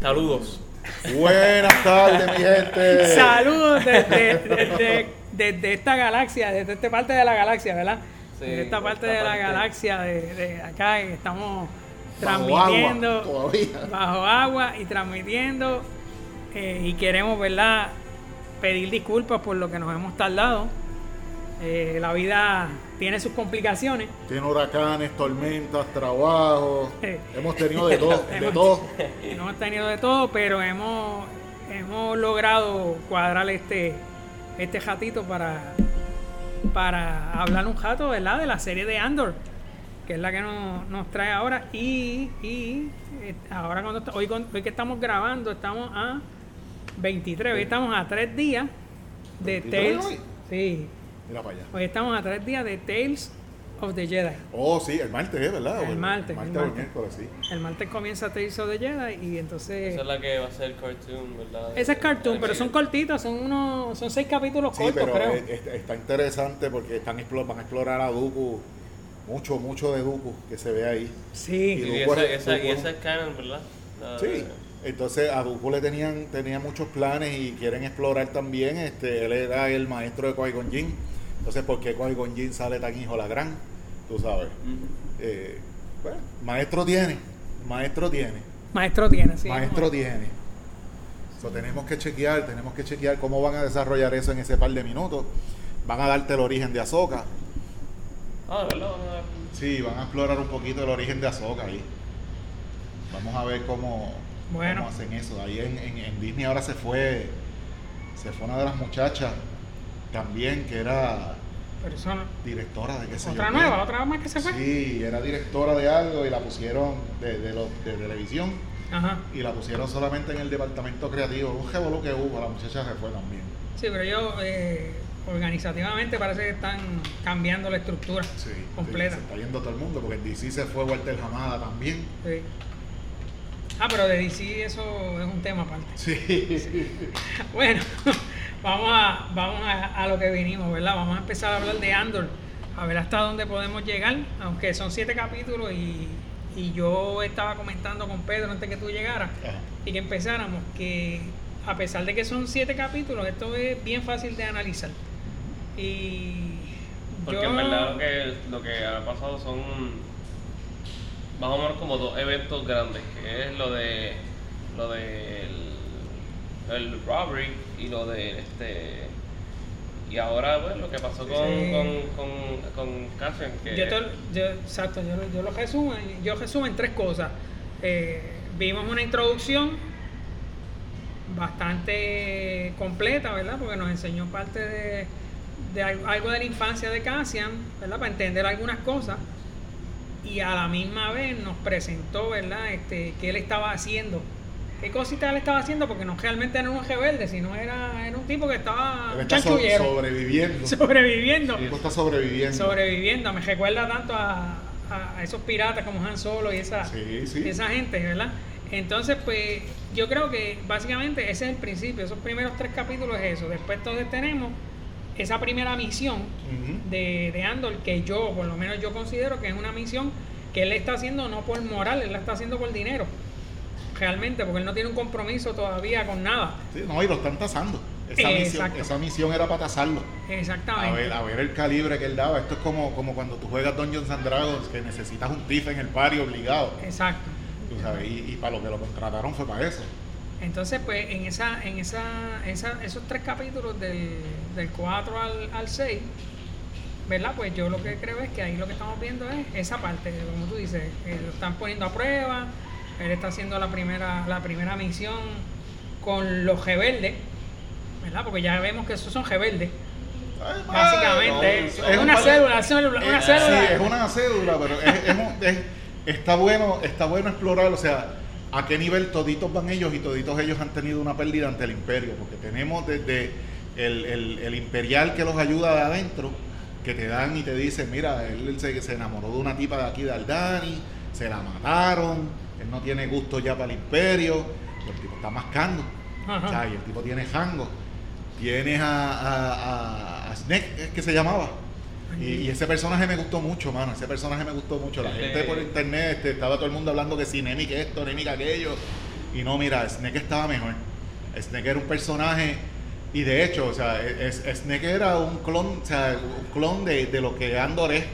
Saludos. Buenas tardes, mi gente. Saludos desde, desde, desde esta galaxia, desde esta parte de la galaxia, ¿verdad? Sí, desde esta parte esta de la parte. galaxia de, de acá estamos Bajo transmitiendo agua, todavía. bajo agua y transmitiendo eh, y queremos, ¿verdad? Pedir disculpas por lo que nos hemos tardado. Eh, la vida tiene sus complicaciones. Tiene huracanes, tormentas, trabajo. Eh. Hemos tenido de todo, de Hemos- todo. Hemos tenido de todo, pero hemos, hemos logrado cuadrar este, este ratito para, para hablar un rato, ¿verdad? De la serie de Andor, que es la que nos, nos trae ahora. Y, y eh, ahora cuando hoy, hoy que estamos grabando, estamos a 23, hoy estamos a tres días de 23 Tales. hoy. Sí, Mira para allá. hoy estamos a tres días de Tales of the Jedi. Oh, sí, el martes, ¿eh? ¿verdad? El martes, El martes el martes. miércoles, sí. El martes comienza Tales of the Jedi y entonces... Esa es la que va a ser cartoon, ¿verdad? Ese es cartoon, La pero que- son cortitos, son unos, son seis capítulos Sí, cortos, pero creo. es- es- está interesante porque están van a explorar a Dooku. Mucho, mucho de Dooku que se ve ahí. sí, Y esa, es- esa, y esa es canon, ¿verdad? La- Sí. Entonces a le tenían, tenía muchos planes y quieren explorar también. Este, él era el maestro de Qui-Gon Jinn. Entonces, ¿por qué Qui-Gon Jinn sale tan hijo la gran? Tú sabes. Eh, bueno, maestro tiene, maestro tiene, maestro tiene, sí. maestro tiene. So, tenemos que chequear, tenemos que chequear cómo van a desarrollar eso en ese par de minutos. Van a darte el origen de Ahsoka. Ah, ¿de ¿verdad? Sí, van a explorar un poquito el origen de Ahsoka ahí. Vamos a ver cómo, Bueno. cómo hacen eso. Ahí en, en- en Disney ahora se fue, se fue una de las muchachas también que era no- directora de qué sé yo otra nueva, otra más que se fue. Sí, era directora de algo y la pusieron de, de, lo- de televisión Ajá. y la pusieron solamente en el departamento creativo. Un revolú que hubo, la muchacha se fue también. Sí, pero ellos eh, organizativamente parece que están cambiando la estructura Sí, completa. sí, se está yendo todo el mundo porque en DC se fue Walter Hamada también. Sí. Ah, pero de DC eso es un tema aparte. Sí. Bueno, vamos a, vamos a, a lo que vinimos, ¿verdad? Vamos a empezar a hablar de Andor, a ver hasta dónde podemos llegar, aunque son siete capítulos y, y yo estaba comentando con Pedro antes que tú llegaras Ajá. y que empezáramos que a pesar de que son siete capítulos, esto es bien fácil de analizar. Y Porque yo- en verdad lo que, lo que ha pasado son más o menos como dos eventos grandes, que es lo de lo del el robbery y lo de este y ahora pues lo que pasó con, Sí. con, con, con Catherine, que Yo, te- yo- exacto, yo, lo- yo lo resumo, yo resumo en tres cosas. Eh, vimos una introducción bastante completa, ¿verdad? Porque nos enseñó parte de, de al- algo de la infancia de Cassian, ¿verdad? Para entender algunas cosas. Y a la misma vez nos presentó, ¿verdad? Este, qué él estaba haciendo. ¿Qué cositas él estaba haciendo? Porque no realmente era un rebelde, sino era, era un tipo que estaba Él está so- chanchullero, sobreviviendo. sobreviviendo El tipo está sobreviviendo. sobreviviendo. Me recuerda tanto a, a esos piratas como Han Solo y esa, Sí, sí. esa gente, ¿verdad? Entonces, pues yo creo que básicamente ese es el principio. Esos primeros tres capítulos es eso. Después entonces tenemos esa primera misión de, de Andor que yo, por lo menos yo considero que es una misión que él está haciendo no por moral, él la está haciendo por dinero. Realmente, porque él no tiene un compromiso todavía con nada. Sí, no, y lo están tasando. Esa misión, Exacto. esa misión era para tasarlo. A Exactamente. ver, a ver el calibre que él daba. Esto es como, como cuando tú juegas Dungeons and Dragons, que necesitas un TIF en el party obligado. Exacto. Tú sabes, y, y para lo que lo contrataron fue para eso. Entonces, pues en esa, en esa, esa- esos tres capítulos del, del 4 al, al 6, ¿verdad? Pues yo lo que creo es que ahí lo que estamos viendo es esa parte, como tú dices, que lo están poniendo a prueba, él está haciendo la primera, la primera misión con los rebeldes, ¿verdad? Porque ya vemos que esos son rebeldes. Ay, Básicamente, no, es, es un una par- cédula, cédula, una Eh, cédula. Sí, es una cédula, pero es- es un- es- está bueno, está bueno explorar, o sea, a qué nivel toditos van ellos y toditos ellos han tenido una pérdida ante el imperio, porque tenemos desde el, el- el imperial que los ayuda de adentro, que te dan y te dicen, mira, él se, se enamoró de una tipa de aquí de Aldani, se la mataron, él no tiene gusto ya para el imperio, el tipo está mascando. O sea, y el tipo tiene Hango. Tienes a, a, a- a Snake, es que se llamaba. Y, y ese personaje me gustó mucho, mano. Ese personaje me gustó mucho. La gente por internet este, estaba todo el mundo hablando que si Nemi que esto, Nemi que aquello. Y no, mira, Snake estaba mejor. Snake era un personaje. Y de hecho, o sea, es, es- Snake era un clon, o sea, un clon de, de lo que Andor es.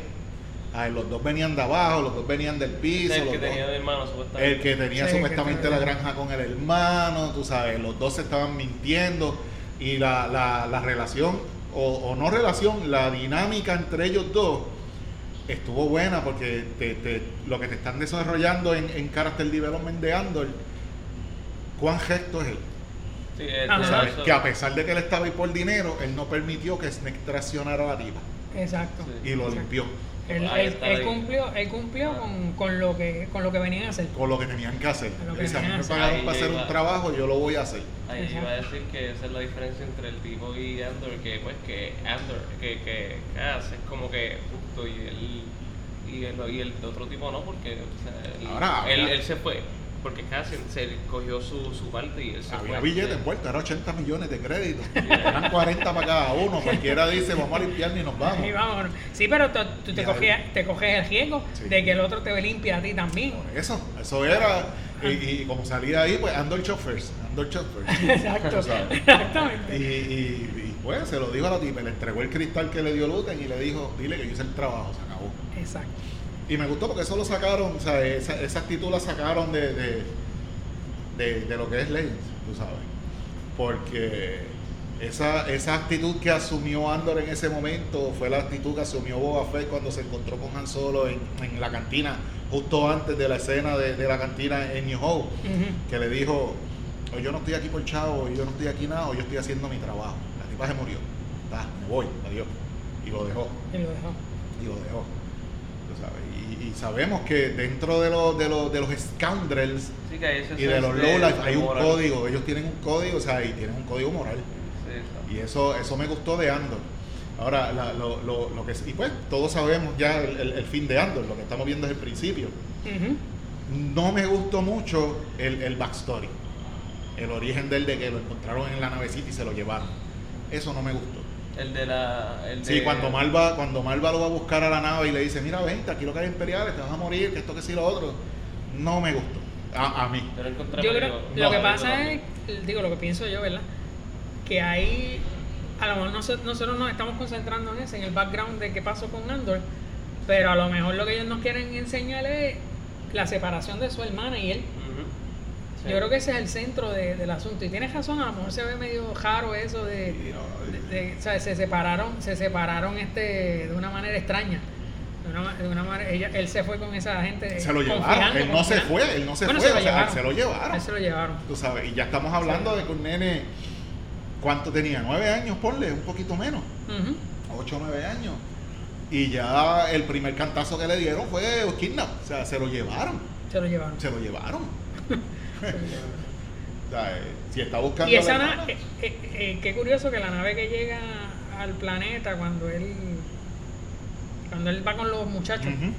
Ah, los dos venían de abajo, los dos venían del piso. el que tenía de hermano, supuestamente. el que tenía Sí, supuestamente que la granja con el hermano, tú sabes, los dos se estaban mintiendo y la, la, la relación, o, o no relación, la dinámica entre ellos dos estuvo buena porque te- te- lo que te están desarrollando en, en Character Development de Andor, cuán gesto es él. Sí, Ajá. Sabes, que a pesar de que él estaba ahí por dinero, él no permitió que Snake traicionara a la tipa Exacto. Sí. y lo Exacto. limpió Él, él- él cumplió, él cumplió Ah. con, con lo que con lo que venían a hacer. con lo que tenían que hacer. Lo que a mí me que pagaron Ahí para hacer iba. un trabajo, yo lo voy a hacer. Ahí Exacto. iba a decir que esa es la diferencia entre el tipo y Andor, que pues que Andor, que, que Cass es como que justo y el, y el, y el otro tipo no, porque o sea, él, Ahora, él, ahora. él se fue, porque Cass se, cogió su, su parte y él se Había fue. billetes envueltos, era 80 millones de créditos. Eran 40 para cada uno. Cualquiera dice, vamos a limpiar y nos vamos. Y. Sí, pero tú, te, Y coges, te coges el riesgo Sí. de que el otro te limpie a ti también. Eso, eso era. Y, y como salía ahí, pues Andor Chauffeurs. Andor Chauffeurs. Exacto. Sabes. Y, Exactamente. y, y, pues se lo dijo a la tipa, le entregó el cristal que le dio Luten y le dijo, dile que yo hice el trabajo, se acabó. Exacto. Y me gustó porque eso lo sacaron, o sea, esa, esa actitud la sacaron de, de, de, de lo que es Legends, tú sabes. Porque esa, esa actitud que asumió Andor en ese momento fue la actitud que asumió Boba Fett cuando se encontró con Han Solo en, en la cantina, justo antes de la escena de, de la cantina en New Hope, que le dijo, "Hoy yo no estoy aquí por chavo, yo no estoy aquí nada, hoy yo estoy haciendo mi trabajo. La tipa se murió, Va, me voy, adiós. Y lo dejó Y lo dejó. y lo dejó. tú sabes. Y, y sabemos que dentro de los, de los, de los scoundrels Sí, y de los lowlife hay un moral. código, ellos tienen un código, o sea, y tienen un código moral. Sí. Y eso, eso me gustó de Andor. Ahora, la- lo, lo, lo que y pues todos sabemos ya el, el- el fin de Andor, lo que estamos viendo es el principio. Ujú. No me gustó mucho el, el backstory, el origen del de que lo encontraron en la navecita y se lo llevaron. Eso no me gustó. El de la. El Sí, cuando Malva, cuando Malva lo va a buscar a la nave y le dice, mira, vente, aquí lo que hay imperiales, te vas a morir, que esto, que sí, lo otro, no me gustó. A, a mí. Yo lo encontré Yo creo, no, lo que pasa es, digo, lo que pienso yo, ¿verdad? Que ahí, a lo mejor nosotros, nosotros nos estamos concentrando en ese, en el background de qué pasó con Andor, pero a lo mejor lo que ellos nos quieren enseñar es la separación de su hermana y él. Sí. Yo creo que ese es el centro de- del asunto. Y tienes razón, a lo mejor se ve medio raro eso de, Y no, de- de- o sea, se separaron, se separaron este de una manera extraña. De una, de una manera, ella, él se fue con esa gente. Se lo llevaron, confiando, él no se fue, él no se Bueno, fue, se lo o sea, llevaron. se lo llevaron. Él se lo llevaron. Tú sabes, y ya estamos hablando de que un nene, ¿cuánto tenía? ¿Nueve años? Ponle, un poquito menos. Ujú. Ocho o nueve años. Y ya el primer cantazo que le dieron fue kidnap. O sea, se lo llevaron. Se lo llevaron. Se lo llevaron. O sea, eh, si está buscando. Y esa nave, eh, eh, eh, qué curioso que la nave que llega al planeta cuando él cuando él va con los muchachos, Ujú.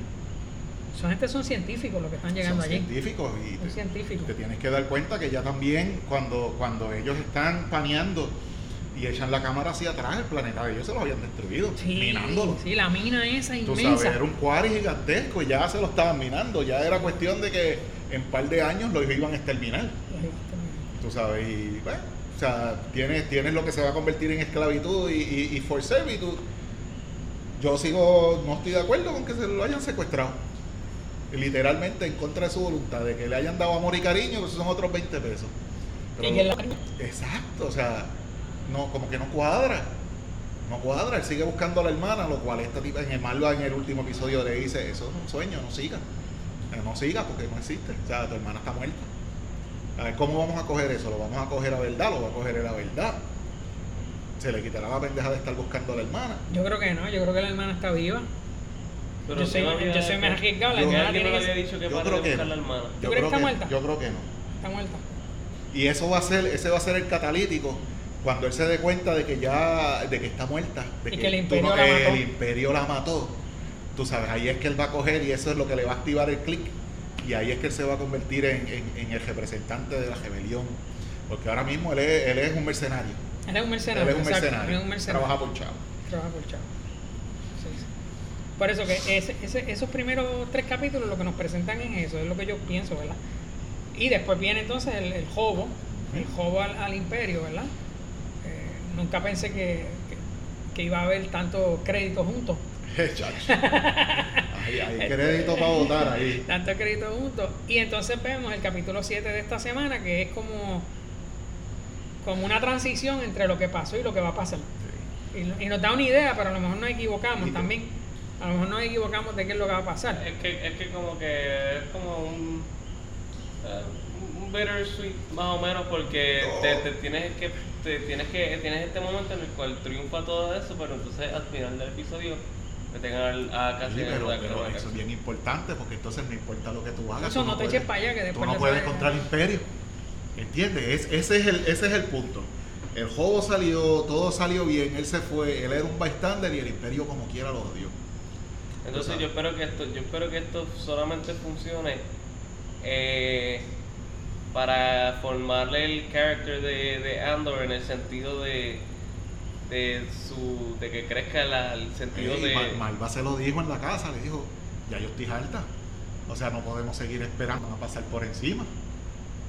son gente son científicos los que están llegando Son allí. científicos y te, científicos. te tienes que dar cuenta que ya también cuando, cuando ellos están paneando y echan la cámara hacia atrás, el planeta de ellos se lo habían destruido, Sí, minándolo. sí, la mina esa Tú inmensa. sabes, era un cuari gigantesco y ya se lo estaban minando. Ya era cuestión de que en un par de años lo iban a exterminar. Tú sabes, y bueno, o sea, tienes, tienes lo que se va a convertir en esclavitud y, y, y for servitude. Yo sigo, no estoy de acuerdo con que se lo hayan secuestrado. Literalmente en contra de su voluntad, de que le hayan dado amor y cariño, que esos son otros 20 pesos. La- Exacto, o sea, no, como que no cuadra. No cuadra, él sigue buscando a la hermana, lo cual esta tipa en el Malva en el último episodio le dice, eso es un sueño, no siga. No siga porque no existe. O sea, tu hermana está muerta. A ver, ¿cómo vamos a coger eso? ¿Lo vamos a coger a verdad? ¿Lo va a coger a la verdad? Se le quitará la pendeja de estar buscando a la hermana. Yo creo que no, yo creo que la hermana está viva. Pero yo soy, yo soy más arriesgado, la hermana tiene que ser- Yo creo que no. la hermana. Yo crees que creo está que, muerta? yo creo que no. está muerta. Y eso va a ser, ese va a ser el catalítico cuando él se dé cuenta de que ya, de que está muerta, de Y que el imperio no- el mató. imperio la mató. Tú sabes, ahí es que él va a coger y eso es lo que le va a activar el clic. Y ahí es que él se va a convertir en, en- en el representante de la rebelión. Porque ahora mismo él es, él es un mercenario. Él es un mercenario. él es un exacto, mercenario. es un mercenario. Trabaja por chavo. Trabaja por Chavo. Sí, sí. Por eso que ese- ese- esos primeros tres capítulos lo que nos presentan es eso, es lo que yo pienso, ¿verdad? Y después viene entonces el, el jobo, el jobo al, al imperio, ¿verdad? Eh, nunca pensé que, que- que iba a haber tanto crédito juntos. Hay, hay crédito para votar ahí. tanto crédito juntos. Y entonces vemos el capítulo 7 de esta semana, que es como, como una transición entre lo que pasó y lo que va a pasar. Y, y nos da una idea, pero a lo mejor nos equivocamos Y- también. A lo mejor nos equivocamos de qué es lo que va a pasar. Es que, es que como que es como un, eh, un bittersweet más o menos porque te, te tienes que te tienes que tienes este momento en el cual triunfa todo eso, pero entonces al final del episodio te tengan a casi Sí, pero, la pero eso es bien importante porque entonces no importa lo que tú hagas. Eso tú no te puedes- eches para allá, que Tú después no le puedes contra el imperio. ¿Entiendes? Es- ese, es el, ese es el punto. El juego salió, todo salió bien, él se fue, él era un bystander y el imperio como quiera lo odió. Entonces yo espero que esto, yo espero que esto solamente funcione eh, para formarle el character de, de Andor en el sentido de, de su de que crezca la- el sentido de Mal- Malva se lo dijo en la casa, le dijo, ya yo estoy alta. O sea, no podemos seguir esperando a pasar por encima.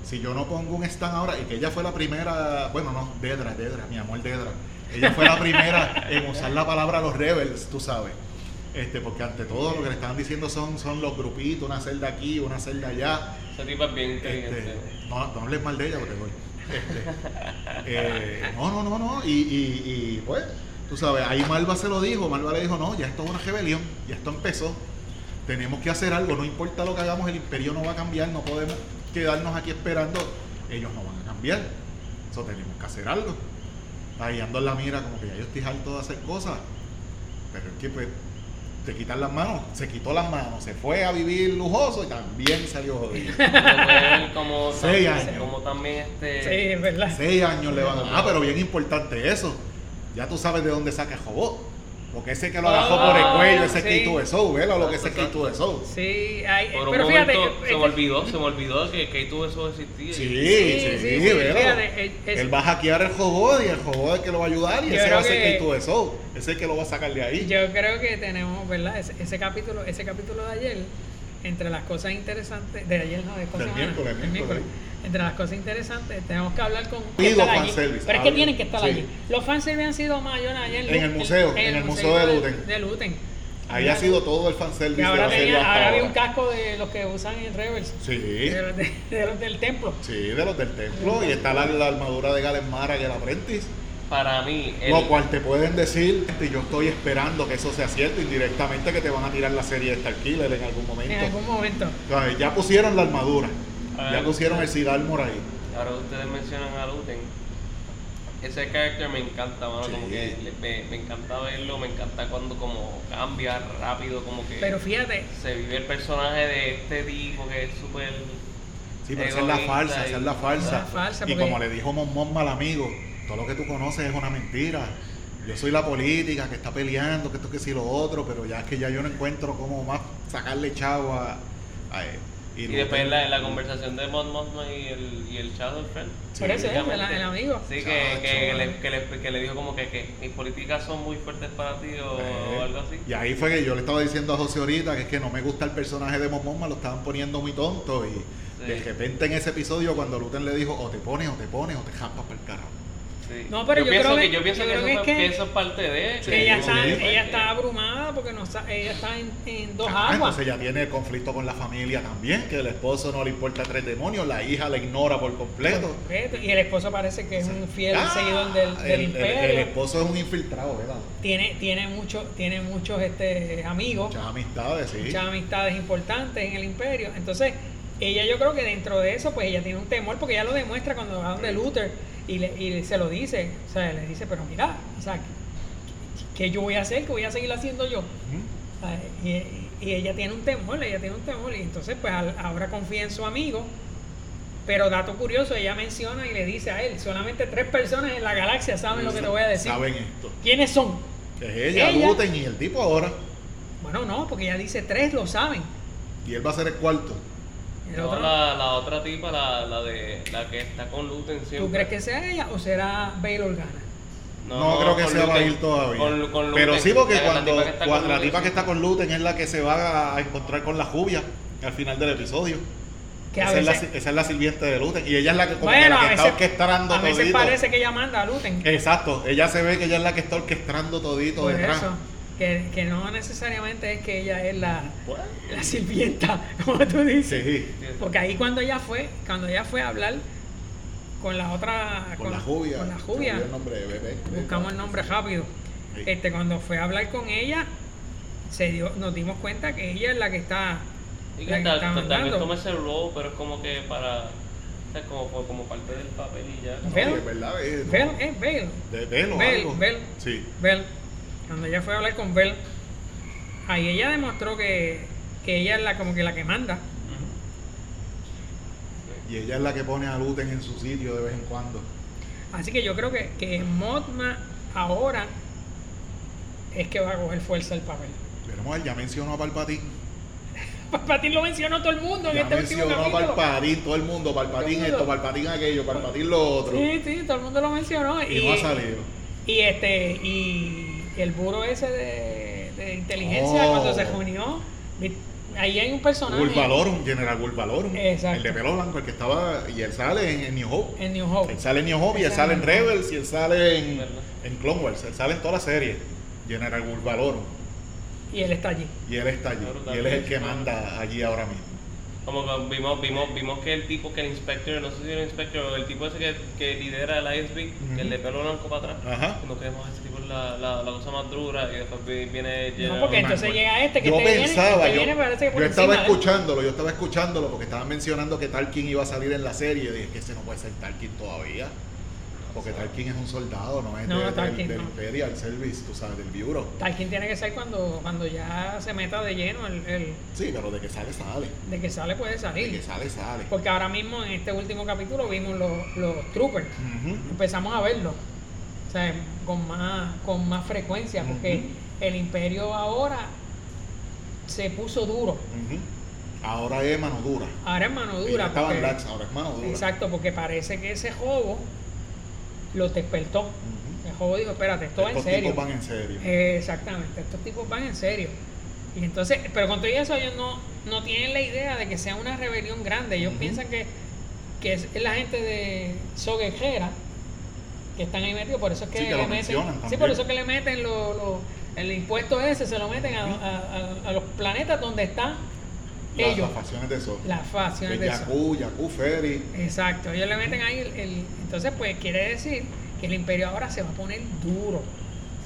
Si yo no pongo un stand ahora, y que ella fue la primera, bueno, no, Dedra, Dedra, mi amor Dedra. Ella fue la primera en usar la palabra los rebels, tú sabes. Este, porque ante todo lo que le estaban diciendo son, son los grupitos, una celda aquí, una celda allá. ese tipo es bien inteligente. Este, no, no hables mal de ella porque voy. Este, eh, no, no, no, no. Y, y, pues, tú sabes, ahí Malva se lo dijo. Malva le dijo, no, ya esto es una rebelión, ya esto empezó. Tenemos que hacer algo, no importa lo que hagamos, el imperio no va a cambiar, no podemos quedarnos aquí esperando. Ellos no van a cambiar. Eso tenemos que hacer algo. Ahí ando en la mira como que ya yo estoy harto de hacer cosas. Pero es que pues te quitan las manos, se quitó las manos, se fue a vivir lujoso y también salió jodido. Como, Seis también, años. como también este Sí, es verdad. Seis años le van a dar. Ah, pero bien importante eso. Ya tú sabes de dónde saca el robot. Porque ese que lo agarró por el cuello, ese sí. es K2SO, ¿verdad? Lo que ese es Exacto, K2SO. Sí, hay, por un pero fíjate. momento eh, se me eh, olvidó, se me olvidó que, que tú eso existía. Sí, Sí, sí, sí, sí, ¿verdad? fíjate, eh, es- Él va a hackear el robot y el robot es el que lo va a ayudar y ese va a ser que- K2SO. Ese es el que lo va a sacar de ahí. Yo creo que tenemos, ¿verdad? Ese, ese capítulo, ese capítulo de ayer, entre las cosas interesantes, de ayer no, de esta semana, miércoles, del miércoles. entre las cosas interesantes, tenemos que hablar con que Pido allí. fanservice, Pero es que tienen que estar Sí. allí. Los fanservice han sido mayores ayer En el museo, en el museo de Luten. De Luten. Ahí ha sido todo el fanservice de ahora, serie tenía, ahora había un casco de los que usan en Rebels. Sí, De los, de- de los del templo. sí, de los del templo. Y está la, la armadura de Galen Mara y el apprentice. Para mí, el, Lo cual te pueden decir, y yo estoy esperando que eso sea cierto, indirectamente que te van a tirar la serie de Starkiller en algún momento. En algún momento. O sea, ya pusieron la armadura, ya pusieron el Sid Armor ahí. ahora ustedes mencionan a Luten. Ese character me encanta, mano, Sí. como que le- me, me encanta verlo, me encanta cuando como cambia rápido, como que Pero fíjate, se vive el personaje de este tipo que es súper Sí, pero esa es la falsa, esa es la falsa. La falsa, y como le dijo Mon mal amigo, todo lo que tú conoces es una mentira. Yo soy la política que está peleando, que esto que sí lo otro, pero ya es que ya yo no encuentro cómo más sacarle chavo a, a él. Y, después la, la conversación de Mon Mothma y el, y el Shadow Friend. por eso es el, amigo. Sí, que, que, Chacho, le, mano. que, le, que le dijo como que, que mis políticas son muy fuertes para ti o, Eh, algo así. Y ahí fue que yo le estaba diciendo a José ahorita que es que no me gusta el personaje de Momoma, lo estaban poniendo muy tonto. Y de Sí. repente en ese episodio, cuando Luten le dijo, o te pones, o te pones, o te jaspas para el carro. Sí. No, pero yo pienso creo que, que- yo pienso yo que, creo eso, que que- que eso es parte de Sí, ella, está, ella está abrumada porque no sa- ella está en, en dos Ah, aguas. Entonces ya tiene el conflicto con la familia también, que el esposo no le importa tres demonios, la hija la ignora por completo. Y el esposo parece que es un fiel Ah, seguidor del, del el, el- imperio. el esposo es un infiltrado, ¿verdad? tiene, tiene, mucho, tiene muchos este, amigos, Muchas amistades, sí. muchas amistades importantes en el imperio. Entonces, ella yo creo que dentro de eso, pues ella tiene un temor porque ella lo demuestra cuando va donde Luther y, le, y se lo dice. O sea, le dice, pero mira, o sea, ¿qué, yo voy a hacer? ¿Qué voy a seguir haciendo yo? Ay, Y, y ella tiene un temor, ella tiene un temor. Y entonces, pues al- ahora confía en su amigo. Pero dato curioso, ella menciona y le dice a él, solamente tres personas en la galaxia saben lo que te voy a decir. Saben esto. ¿Quiénes son? Que es ella, Ella. Luten y el tipo ahora. Bueno, no, porque ella dice tres lo saben. Y él va a ser el cuarto. El No, otro, la, la otra tipa, la, la de la que está con Luten siempre. ¿Tú crees que sea ella o será Bail Organa? No, creo que sea Luten. Bail todavía. Con- con Pero sí, porque La- la cuando tipa que está cua- con la tipa que está con Luten es la que se va a encontrar con la Jubia al final del episodio. Que Esa, es la, esa es la sirviente de Luten. Y ella es la que, como que Bueno, la a que está veces, orquestando a veces todito. parece que ella manda a Luten. Exacto, ella se ve que ella es la que está orquestando todito Por detrás. eso, que, que no necesariamente es que ella es la, la sirvienta, como tú dices. sí, Porque ahí cuando ella fue, cuando ella fue a hablar con la otra, con la Jubia. con la se me Jubia, olvidó el nombre de bebé. buscamos el nombre rápido. Sí. Este, cuando fue a hablar con ella, se dio, nos dimos cuenta que ella es la que está, Y la que tal- tal- también mandando. toma ese rol, pero es como que para. o sea, como, como parte del papel y ya. No, Bell. es verdad, es- Bell, es Bell, De Bell o Bell, algo. Bell. Sí. Bell. Cuando ella fue a hablar con Bell, ahí ella demostró que, que ella es la como que la que manda. Y ella es la que pone a Luten en su sitio de vez en cuando. Así que yo creo que, que Motma ahora es que va a coger fuerza el papel. A ver, ya mencionó a Palpatín. Palpatine lo mencionó todo el mundo en Ya este último mencionó a capítulo. Palpatín, todo el mundo. Palpatín esto, Palpatín aquello, Palpatín lo otro. Sí, sí, todo el mundo lo mencionó. Y no ha salido. Y este, y el buro ese de, de inteligencia Oh. cuando se reunió, vi- ahí hay un personaje Bulvalorum, General Bulvalorum. Exacto. El de pelo blanco, el que estaba. Y él sale en, en New Hope. en New Hope. Él sale en New Hope y él sale en. Rebels y él sale en, en Clone Wars. Él sale en toda la serie. General Bulvalorum. Y él está allí. Y él está allí. Y él es el que manda allí ahora mismo. Como que vimos, vimos, vimos que el tipo que el inspector, no sé si era el inspector el tipo ese que, que lidera el ISB, el de pelo blanco para atrás. Ajá. No queremos ese tipo la, la, la cosa más dura y después vi- viene No, porque entonces llega este que yo viene, pensaba, este yo, viene, que por yo estaba encima, ¿eh? escuchándolo, yo estaba escuchándolo porque estaban mencionando que Tarkin iba a salir en la serie. Y dije que ese no puede ser Tarkin todavía. Porque Tarkin es un soldado, no es No, de- del- Tarkin del, no. Imperial Service, tú sabes, del Bureau. Tarkin tiene que ser cuando, cuando ya se meta de lleno el, el- Sí, pero de que sale, sale. de que sale puede De que salir. sale, sale. Porque ahora mismo en este último capítulo vimos los, los troopers. Empezamos a verlos. O sea, con más, con más frecuencia. Porque el imperio ahora se puso duro. Ahora es mano dura. Ahora es mano dura. estaba en porque- lax, ahora es mano dura. Exacto, porque parece que ese juego lo despertó. El juego dijo, espérate, esto va en Estos serio. tipos van en serio. Eh, exactamente, estos tipos van en serio. Y entonces, pero con todo eso ellos no, no tienen la idea de que sea una rebelión grande. Ellos piensan que, que es la gente de Soguejera que están ahí metidos, por eso es que, Sí, que le meten, sí, por eso es que le meten lo- lo- el impuesto ese, se lo meten a, a- a- a los planetas donde están Las, ellos, las facciones de eso. las facciones de. Yaku, Yaku Ferry. Exacto, ellos le meten ahí el, el- entonces pues quiere decir que el imperio ahora se va a poner duro.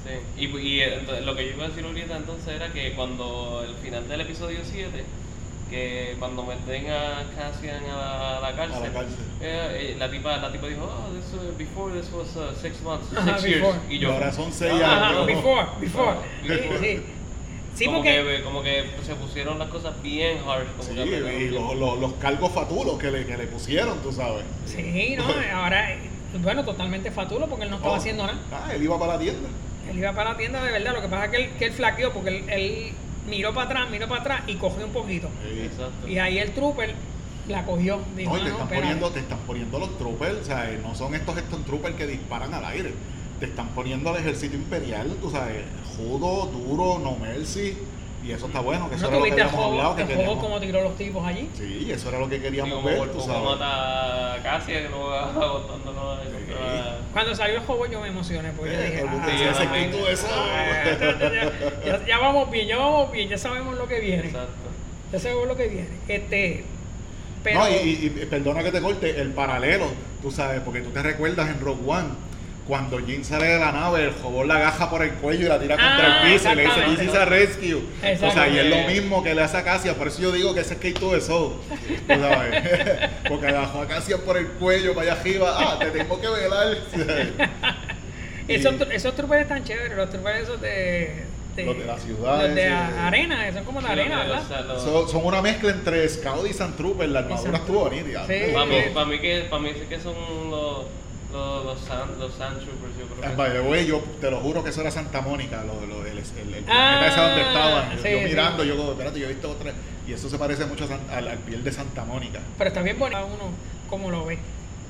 Sí, y, y entonces, lo que yo iba a decir ahorita entonces era que cuando el final del episodio 7, que cuando meten a Cassian a la, a la cárcel, A la cárcel. eh, eh, la, tipa, la tipa dijo, oh, this, uh, before this was uh, six months, six years. before. Y yo, ahora son seis Ajá, años. before, before. Ah, Sí, sí. Sí, como, porque que, como que se pusieron las cosas bien harsh. Como Sí, que y los, cargos fatulos que le, que le pusieron, tú sabes. Sí, no, ahora, bueno, totalmente fatulo porque él no estaba Oh. haciendo nada. Ah, él iba para la tienda. Él iba para la tienda de verdad, lo que pasa es que él, que él flaqueó porque él, él miró para atrás, miró para atrás y cogió un poquito. Exacto. Y ahí el trooper la cogió. Dijo, No, y te "Ah, no, están, espérate". poniendo, te están poniendo los troopers, o sea, no son estos Stone Troopers que disparan al aire. Te están poniendo al ejército imperial, tú sabes, judo, duro, no mercy. Y eso está bueno, que eso ¿No era lo que habíamos juego, hablado. Que queríamos- como tiró los tipos allí? Sí, eso era lo que queríamos como ver, tú sabes. mata no va agotándonos. Sí. Cuando salió el juego yo me emocioné porque yo Eh, dije, "Ah, decía, yo "Ese también". quinto de eso". ah, ya, ya- ya vamos bien, ya vamos bien, ya sabemos lo que viene. Exacto. Ya sabemos lo que viene. Este, pero No, y, y- y perdona que te corte, el paralelo, tú sabes, porque tú te recuerdas en Rogue One, cuando Jin sale de la nave, el robot la agaja por el cuello y la tira contra Ah, el piso y le dice. This is a rescue. O sea, y es lo mismo que le hace a Cassia, por eso yo digo que ese es Keito de Soul, tú sabes, porque agajó a Cassia por el cuello para allá arriba, ah, te tengo que velar. esos, esos troopers están chéveres, los troopers esos de, Los de la ciudad, Los de arena, que son como de Sí, lo arena, ¿verdad? o sea, son, son una mezcla entre Scout y Sand Trooper, la armadura estuvo nítida. Sí. Para mí, para mí que, para mí sí que son los, Los, los, Sand, los Sand Troopers, yo creo Ah, que. By the way, yo te lo juro que eso era Santa Mónica, lo, lo- el, el, el Ah, planeta ese donde estaban. Yo, sí, yo sí. mirando, yo como, espérate, yo he visto otra. Y eso se parece mucho a San- al, al piel de Santa Mónica. Pero está bien bueno uno como lo ve.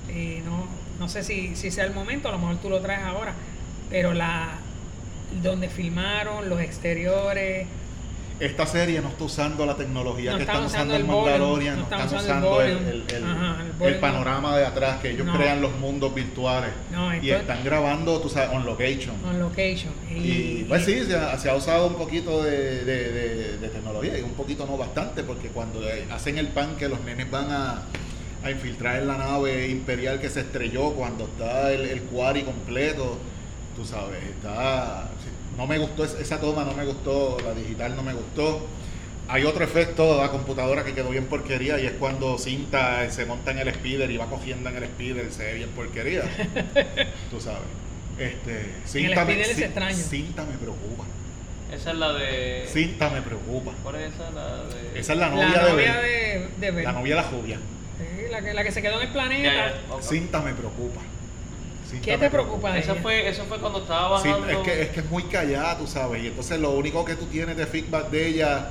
Y no, no sé si, si sea el momento, a lo mejor tú lo traes ahora. Pero la donde filmaron, los exteriores, Esta serie no está usando la tecnología No que están usando usando volume, Mandalorian, no no están usando el el, Ajá, panorama de atrás, que ellos No. crean los mundos virtuales. Y están grabando, tú sabes, on location. on location. Y, Y pues sí, se ha, se ha usado un poquito de, de- de- de tecnología, y un poquito no bastante, porque cuando eh, hacen el pan que los nenes van a, a infiltrar en la nave imperial que se estrelló, cuando está el, el quarry completo, tú sabes, está... No me gustó es- esa toma, no me gustó, la digital no me gustó. Hay otro efecto de la computadora que quedó bien porquería y es cuando Cinta se monta en el speeder y va cogiendo en el speeder, se ve bien porquería. tú sabes. Este, Cinta, me, speeder es Cin- extraño. Cinta me preocupa. Esa es la de. Cinta me preocupa. ¿Cuál es esa? La de. Esa es la la novia, de novia Ben. de, de Ben. La novia de la Jubia. Sí, la, que, la que se quedó en el planeta. Cinta me preocupa. Cinta ¿Qué te preocupa Eso fue, eso fue cuando estaba Sí, bajando. es, que, es que es muy callada, tú sabes. Y entonces lo único que tú tienes de feedback de ella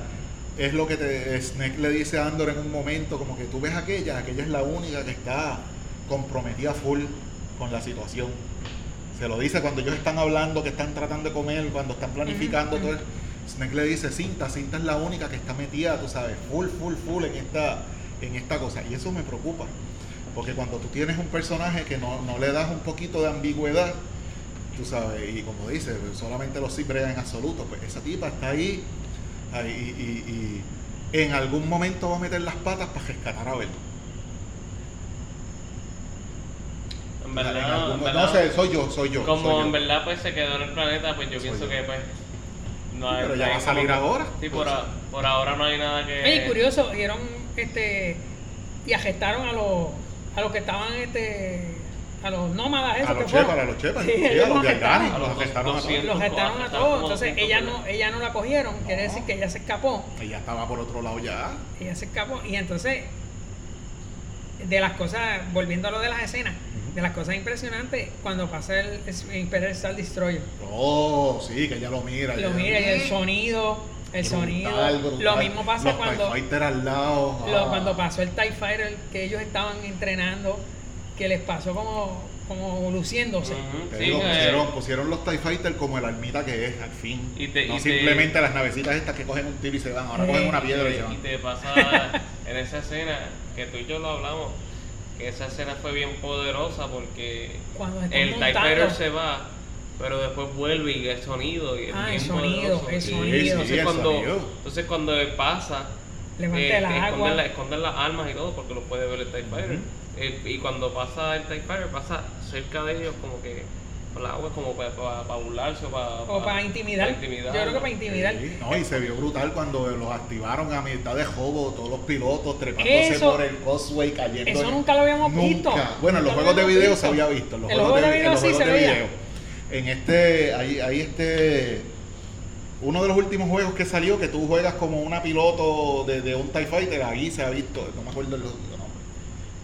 es lo que te, Snake le dice a Andor en un momento, como que tú ves aquella, aquella es la única que está comprometida full con la situación. Se lo dice cuando ellos están hablando, que están tratando de comer, cuando están planificando todo. Snake le dice, Cinta, Cinta es la única que está metida, tú sabes, full, full, full en esta, en esta cosa. Y eso me preocupa. Porque cuando tú tienes un personaje que no, no le das un poquito de ambigüedad, tú sabes, y como dice, solamente los sí bregan en absoluto, pues esa tipa está ahí, ahí y, y- y en algún momento va a meter las patas para rescatar a Bel. En En verdad, algún- en no verdad, sé, soy yo, soy yo. como soy yo. en verdad pues se quedó en el planeta, pues yo Soy pienso yo. que pues. No Sí, hay, pero no ya va a salir como- ahora. Sí, por, a- por ahora no hay nada que. Oye, curioso, dieron este y arrestaron a los a los que estaban este a los nómadas esos A los que fueron. a los chepas, Sí, sí, ellos a los los A los arrestaron a todos. 200. Los arrestaron a todos, entonces 200 ella no ella no la cogieron, quiere decir que ella se escapó, Ella estaba por otro lado ya. ella se escapó y entonces de las cosas, volviendo a lo de las escenas, de las cosas impresionantes, cuando pasa el, el Imperial Star Destroyer, Oh, sí, que ella lo mira. lo ella- mira y el sonido, el sonido, brutal. lo mismo pasa Los cuando TIE Fighter al lado. Lo- ah. cuando pasó el TIE Fighter que ellos estaban entrenando, que les pasó como, como luciéndose. Ujú, Te sí, digo, que- pusieron, pusieron los TIE Fighter como el armita que es, al fin. Y te- no y te- simplemente las navecitas estas que cogen un tiro y se van. Ahora Eh, cogen una piedra y Y se van. te pasa en esa escena, que tú y yo lo hablamos, que esa escena fue bien poderosa porque Cuando el TIE. Fighter se va, pero después vuelve y el sonido. Y Ah, el sonido, el sonido. Sí, Entonces, el cuando, sonido. entonces cuando él pasa, Levanta eh, esconden, la- esconden las armas y todo porque lo puede ver el TIE Fighter. Eh, y cuando pasa el TIE Fighter, pasa cerca de ellos como que con la agua es como para, para, burlarse o para, O para intimidar. Yo creo que para intimidar. Sí, no, y se vio brutal cuando los activaron a mitad de juego, todos los pilotos trepándose Eso- por el causeway cayendo. eso nunca lo habíamos Nunca. visto. Bueno, en los juegos de video visto. se había visto. En los juegos de, video los sí juegos se de veía. video. En este, hay, hay este, uno de los últimos juegos que salió que tú juegas como una piloto de, de un TIE Fighter, ahí se ha visto, no me acuerdo el, nombre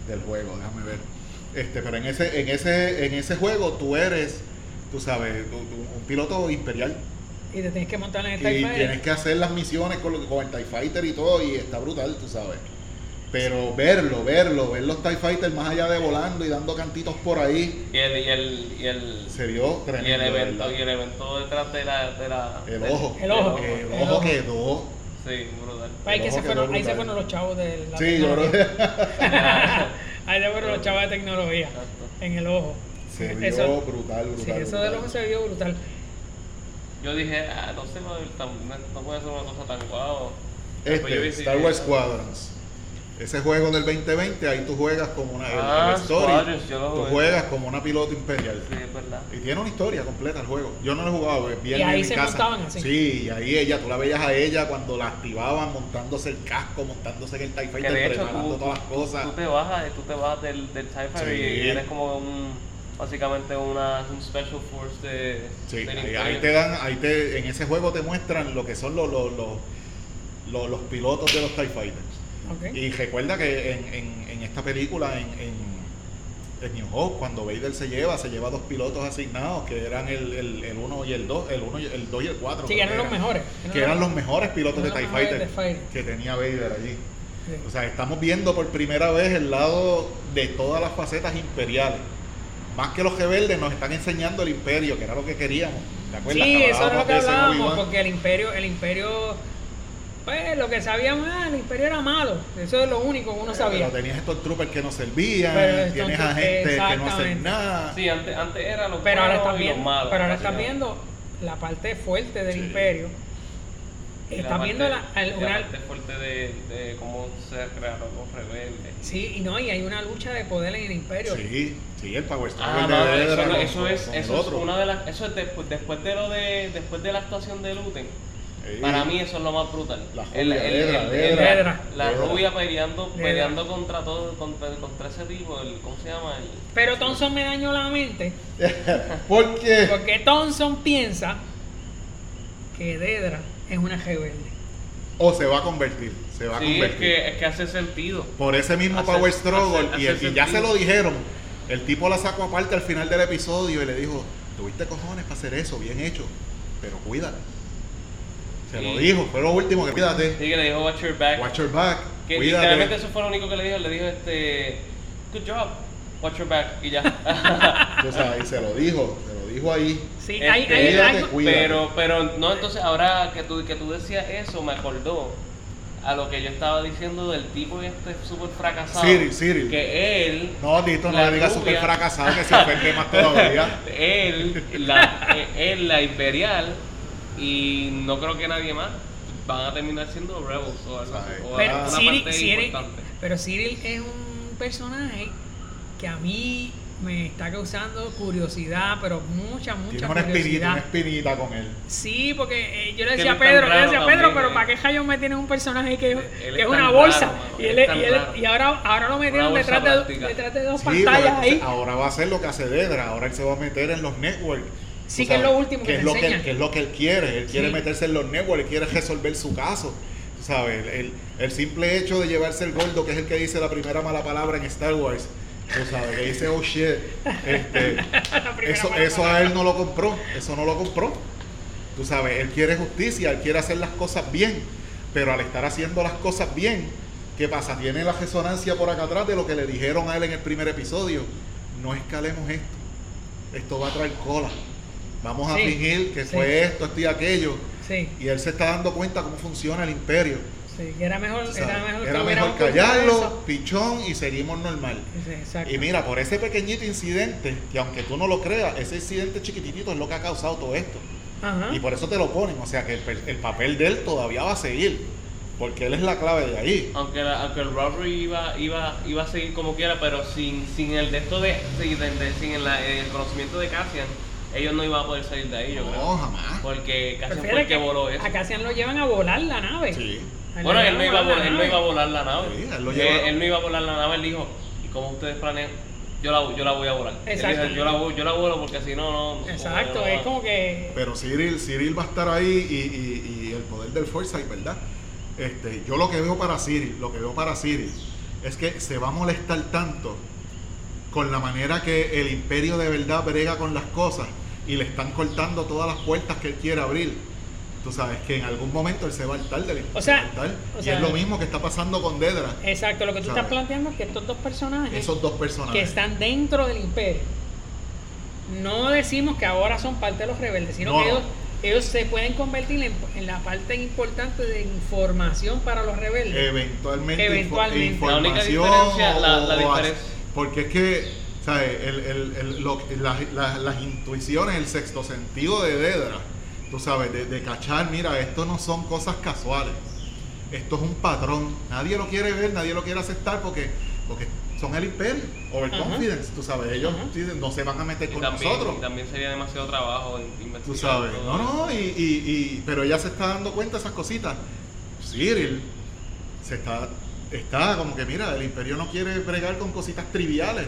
del juego, déjame ver. Este, pero en ese, en ese, en ese juego tú eres, tú sabes, un piloto imperial. Y te tienes que montar en el Y TIE Fighter. tienes que hacer las misiones con, lo- con el TIE Fighter y todo, y está brutal, tú sabes. Pero verlo, verlo, ver los TIE Fighters más allá de volando y dando cantitos por ahí, Y el, y el, y el, se vio y tremendo. el evento, y el evento detrás de la, de la El del- ojo. El ojo. El El ojo quedó. Sí, brutal. Ahí, que El se fueron, ahí se fueron los chavos de la Sí, yo creo que ahí se fueron los chavos de tecnología. Exacto. En el ojo. se vio Eso- brutal, brutal. Sí, eso del ojo se vio brutal. Yo dije, ah, no sé, no, no puede ser una cosa tan guau. Este, Después yo vi- Star Wars Squadrons. Ese juego del 2020, ahí tú juegas como una. Ah, el story, yo lo tú juegas como una piloto imperial. Sí, es verdad. Y tiene una historia completa el juego. Yo no lo he jugado, es bien Y ahí en mi se casa. montaban así. Sí, y ahí ella, tú la veías a ella cuando la activaban, montándose el casco, montándose en el TIE Fighter, de hecho preparando tú, todas las cosas. tú te bajas, tú te bajas del, del TIE Fighter Sí. y eres como un, básicamente una, un Special Force de, Sí, del ahí, ahí te dan, ahí te, en ese juego te muestran lo que son los, los, los, los, los pilotos de los TIE Fighters. Y recuerda que en, en, en esta película, en, en, New Hope, cuando Vader se lleva, se lleva dos pilotos asignados, que eran el, el, el 1 y el 2, el 1 el 2 y el 4. Sí, eran los mejores. Que eran los mejores pilotos de TIE Fighter, de Fighter. que tenía Vader allí. Sí. O sea, estamos viendo por primera vez el lado de todas las facetas imperiales. Más que los rebeldes nos están enseñando el imperio, que era lo que queríamos. ¿Te acuerdas? Sí, eso es lo que hablábamos, porque el imperio, el imperio, pues lo que sabíamos, ah, el imperio era malo, eso es lo único que uno sabía. Pero tenías estos troopers que no servían, Pero tienes a gente que no hacen exactamente. nada. Sí, antes, antes era los Pero ahora estás y los viendo, malos, pero ahora estás viendo la parte fuerte del Sí. imperio. Estás viendo la, la una- parte fuerte de, de cómo se crearon los rebeldes. sí, y no, y hay una lucha de poder en el imperio. Sí, sí, el Power Ah, de Vader eso, no- eso es, eso es otro. una de las, eso es después, después de lo de, después de la actuación de Luten. Sí. Para mí eso es lo más brutal. La El- rubia, el- el-. La rubia peleando, peleando contra todo, contra, contra ese tipo, el, ¿cómo se llama? El, Pero Thompson me dañó la mente, ¿Por qué? porque Thompson piensa que Dedra es una rebelde. O se va a convertir, se va a sí, es convertir. que, es que hace sentido. Por ese mismo Hace- Power Struggle, hace- y, hace y ya se lo dijeron, el tipo la sacó aparte al final del episodio y le dijo, tuviste cojones para hacer eso, bien hecho, pero cuídate. Se lo dijo, fue lo último que cuídate, Sí, que le dijo watch your back. watch your back, que literalmente cuídate. eso fue lo único que le dijo. Le dijo este, good job, watch your back y ya. O sea, y se lo dijo, se lo dijo ahí. Sí, Este, cuídate, algo- cuídate. Pero, pero no, entonces ahora que tú, que tú decías eso, me acordó a lo que yo estaba diciendo del tipo este súper fracasado. Cyril, Cyril. Que él, No, Dito, no La le digas súper fracasado que se ofende más todavía. él, la, eh, él, la imperial, y no creo que nadie más van a terminar siendo rebels o algo así, o Pero una Cyril, parte Cyril- importante. pero Cyril es un personaje que a mí me está causando curiosidad, pero mucha, mucha Tiene una curiosidad. una espinita con él. Sí, porque eh, yo le decía a Pedro, yo le decía a también, Pedro, pero eh. ¿para qué rayos me tienes un personaje que, Él que es una raro, bolsa? mano, y, él y, él- y ahora, ahora lo metieron detrás de, detrás de dos Sí, pantallas pero ahí. ahora va a hacer lo que hace Dedra, ahora él se va a meter en los networks. Sí, que es lo último que es lo que, él, enseñan. que es lo que él quiere, él quiere Sí. meterse en los networks, él quiere resolver su caso. Tú sabes, el, simple hecho de llevarse el gordo, que es el que dice la primera mala palabra en Star Wars, tú sabes, que dice oh shit, este, eso, a él no lo compró, eso no lo compró. Tú sabes, él quiere justicia, él quiere hacer las cosas bien, pero al estar haciendo las cosas bien, ¿qué pasa? Tiene la resonancia por acá atrás de lo que le dijeron a él en el primer episodio. No escalemos esto, esto va a traer cola. Vamos a Sí, fingir que sí. fue esto, esto y aquello. Sí, Y él se está dando cuenta cómo funciona el imperio. sí, que era mejor, sabes. era mejor, Era callarlo, pichón y seguimos normal. Sí, exacto. Y mira, por ese pequeñito incidente, que aunque tú no lo creas, ese incidente chiquititito es lo que ha causado todo esto. Ajá. Y por eso te lo ponen, o sea que el, papel de él todavía va a seguir, porque él es la clave de ahí. Aunque, la- aunque el robbery iba, iba, iba a seguir como quiera, pero sin, sin el de esto de, sí, de- de- sin el, el conocimiento de Cassian, ellos no iban a poder salir de ahí, yo No, creo. jamás. Porque Cassian fue el que voló eso. a Cassian lo llevan a volar la nave. Sí. Bueno, él no, iba a volar, la él no nave. iba a volar la nave. Sí, él lo lleva- él no iba a volar la nave, él dijo, ¿y cómo ustedes planean? Yo la, yo la voy a volar. Exacto. dijo, yo, la, voy- yo la vuelo porque si no, no. no, Exacto, no, es como que... Pero Cyril, Cyril va a estar ahí y, y- y el poder del Foresight, ¿verdad? Este, yo lo que veo para Cyril, lo que veo para Cyril, es que se va a molestar tanto con la manera que el imperio de verdad brega con las cosas y le están cortando todas las puertas que él quiere abrir. Tú sabes que en algún momento él se va a hartar del O sea, se va a hartar. o y sea- es lo mismo que está pasando con Dedra. Exacto, lo que tú ¿Sabes? estás planteando es que estos dos personajes Esos dos personajes. que están dentro del imperio, no decimos que ahora son parte de los rebeldes, sino No, que ellos, ellos se pueden convertir en, en la parte importante de información para los rebeldes. Eventualmente, Eventualmente. La única información diferencia, la- la o- o diferencia- porque es que ¿sabes? El, el- el- lo- las, las- las intuiciones el sexto sentido de Dedra tú sabes de, de cachar mira esto no son cosas casuales esto es un patrón nadie lo quiere ver nadie lo quiere aceptar porque porque son el imperio overconfidence tú sabes ellos Ajá. no se van a meter Y con también, nosotros y también sería demasiado trabajo in- Tú investigar. sabes, no, no, y, y- pero ella se está dando cuenta de esas cositas. Cyril se está, está como que, mira, el imperio no quiere bregar con cositas triviales,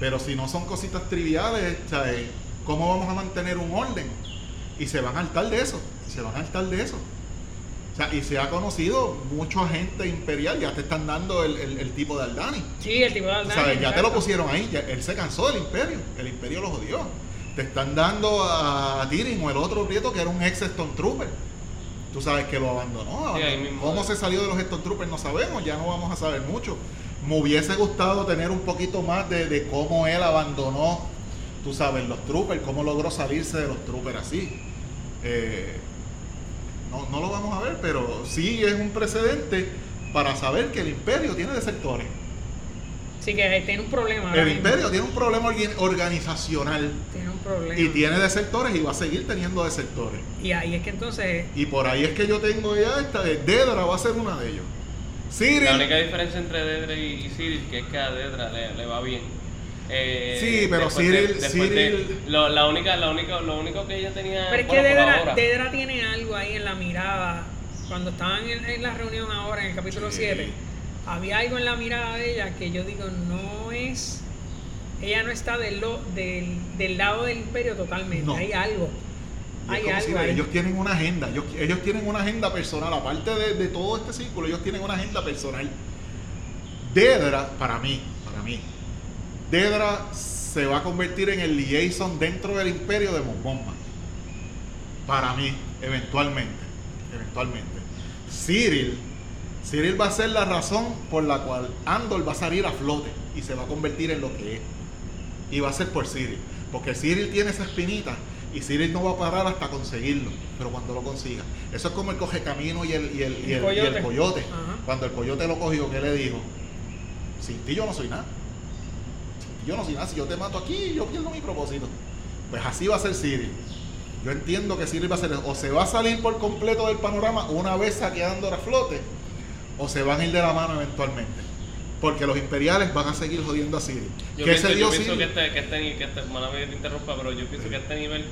pero si no son cositas triviales, ¿sabes? ¿cómo vamos a mantener un orden? Y se van a hartar de eso, se van a hartar de eso. O sea, y se ha conocido mucho agente imperial, ya te están dando el, el- el tipo de Aldani. Sí, el tipo de O Aldani, sea, ya te lo pusieron ahí, ya- él se cansó del imperio, el imperio lo jodió. Te están dando a Tyrion o el otro prieto que era un ex Stormtrooper. Tú sabes que lo abandonó. ¿Cómo se salió de los Stormtroopers? No sabemos, ya no vamos a saber mucho. Me hubiese gustado tener un poquito más de, de cómo él abandonó, tú sabes, los troopers, cómo logró salirse de los troopers así. Eh, no, no lo vamos a ver, pero sí es un precedente para saber que el imperio tiene desertores. Sí, que tiene un problema. El mismo. imperio tiene un problema organizacional Tiene un problema. y tiene desertores y va a seguir teniendo desertores. Y ahí es que entonces. Y por ahí es que yo tengo ya esta de Dedra va a ser una de ellos. Cyril, La única diferencia entre Dedra y, y Cyril que es que a Dedra le, le va bien. Eh, Sí, pero Cyril- de- Cyril- lo, la única, la única, lo único que ella tenía. Pero es que bueno, Dedra. Dedra tiene algo ahí en la mirada. Cuando estaban en, en la reunión ahora, en el capítulo Sí. 7, había algo en la mirada de ella que yo digo, no es. Ella no está del, lo- del, del lado del imperio totalmente. No. Hay algo. Y es Hay como algo si ahí. ellos tienen una agenda, ellos, ellos tienen una agenda personal, aparte de, de todo este círculo, ellos tienen una agenda personal. Dedra, para mí, para mí, Dedra se va a convertir en el liaison dentro del imperio de Mon Mothma. Para mí, eventualmente, eventualmente. Cyril, Cyril va a ser la razón por la cual Andor va a salir a flote y se va a convertir en lo que es. Y va a ser por Cyril. Porque Cyril tiene esa espinita y Cyril no va a parar hasta conseguirlo. Pero cuando lo consiga. Eso es como el coge camino y el, y el, y El el- y el coyote. coyote. Cuando el coyote lo cogió, ¿qué le dijo? Sin ti yo no soy nada. Sin ti yo no soy nada. Si yo te mato aquí, yo pierdo mi propósito. Pues así va a ser Cyril. Yo entiendo que Cyril va a ser o se va a salir por completo del panorama una vez saque a Andor a flote, o se van a ir de la mano eventualmente. Porque los imperiales van a seguir jodiendo a Cyril. Yo ¿Qué pienso, se dio yo pienso Cyril? que este, que este, que este, que te interrumpa, pero yo pienso que este nivel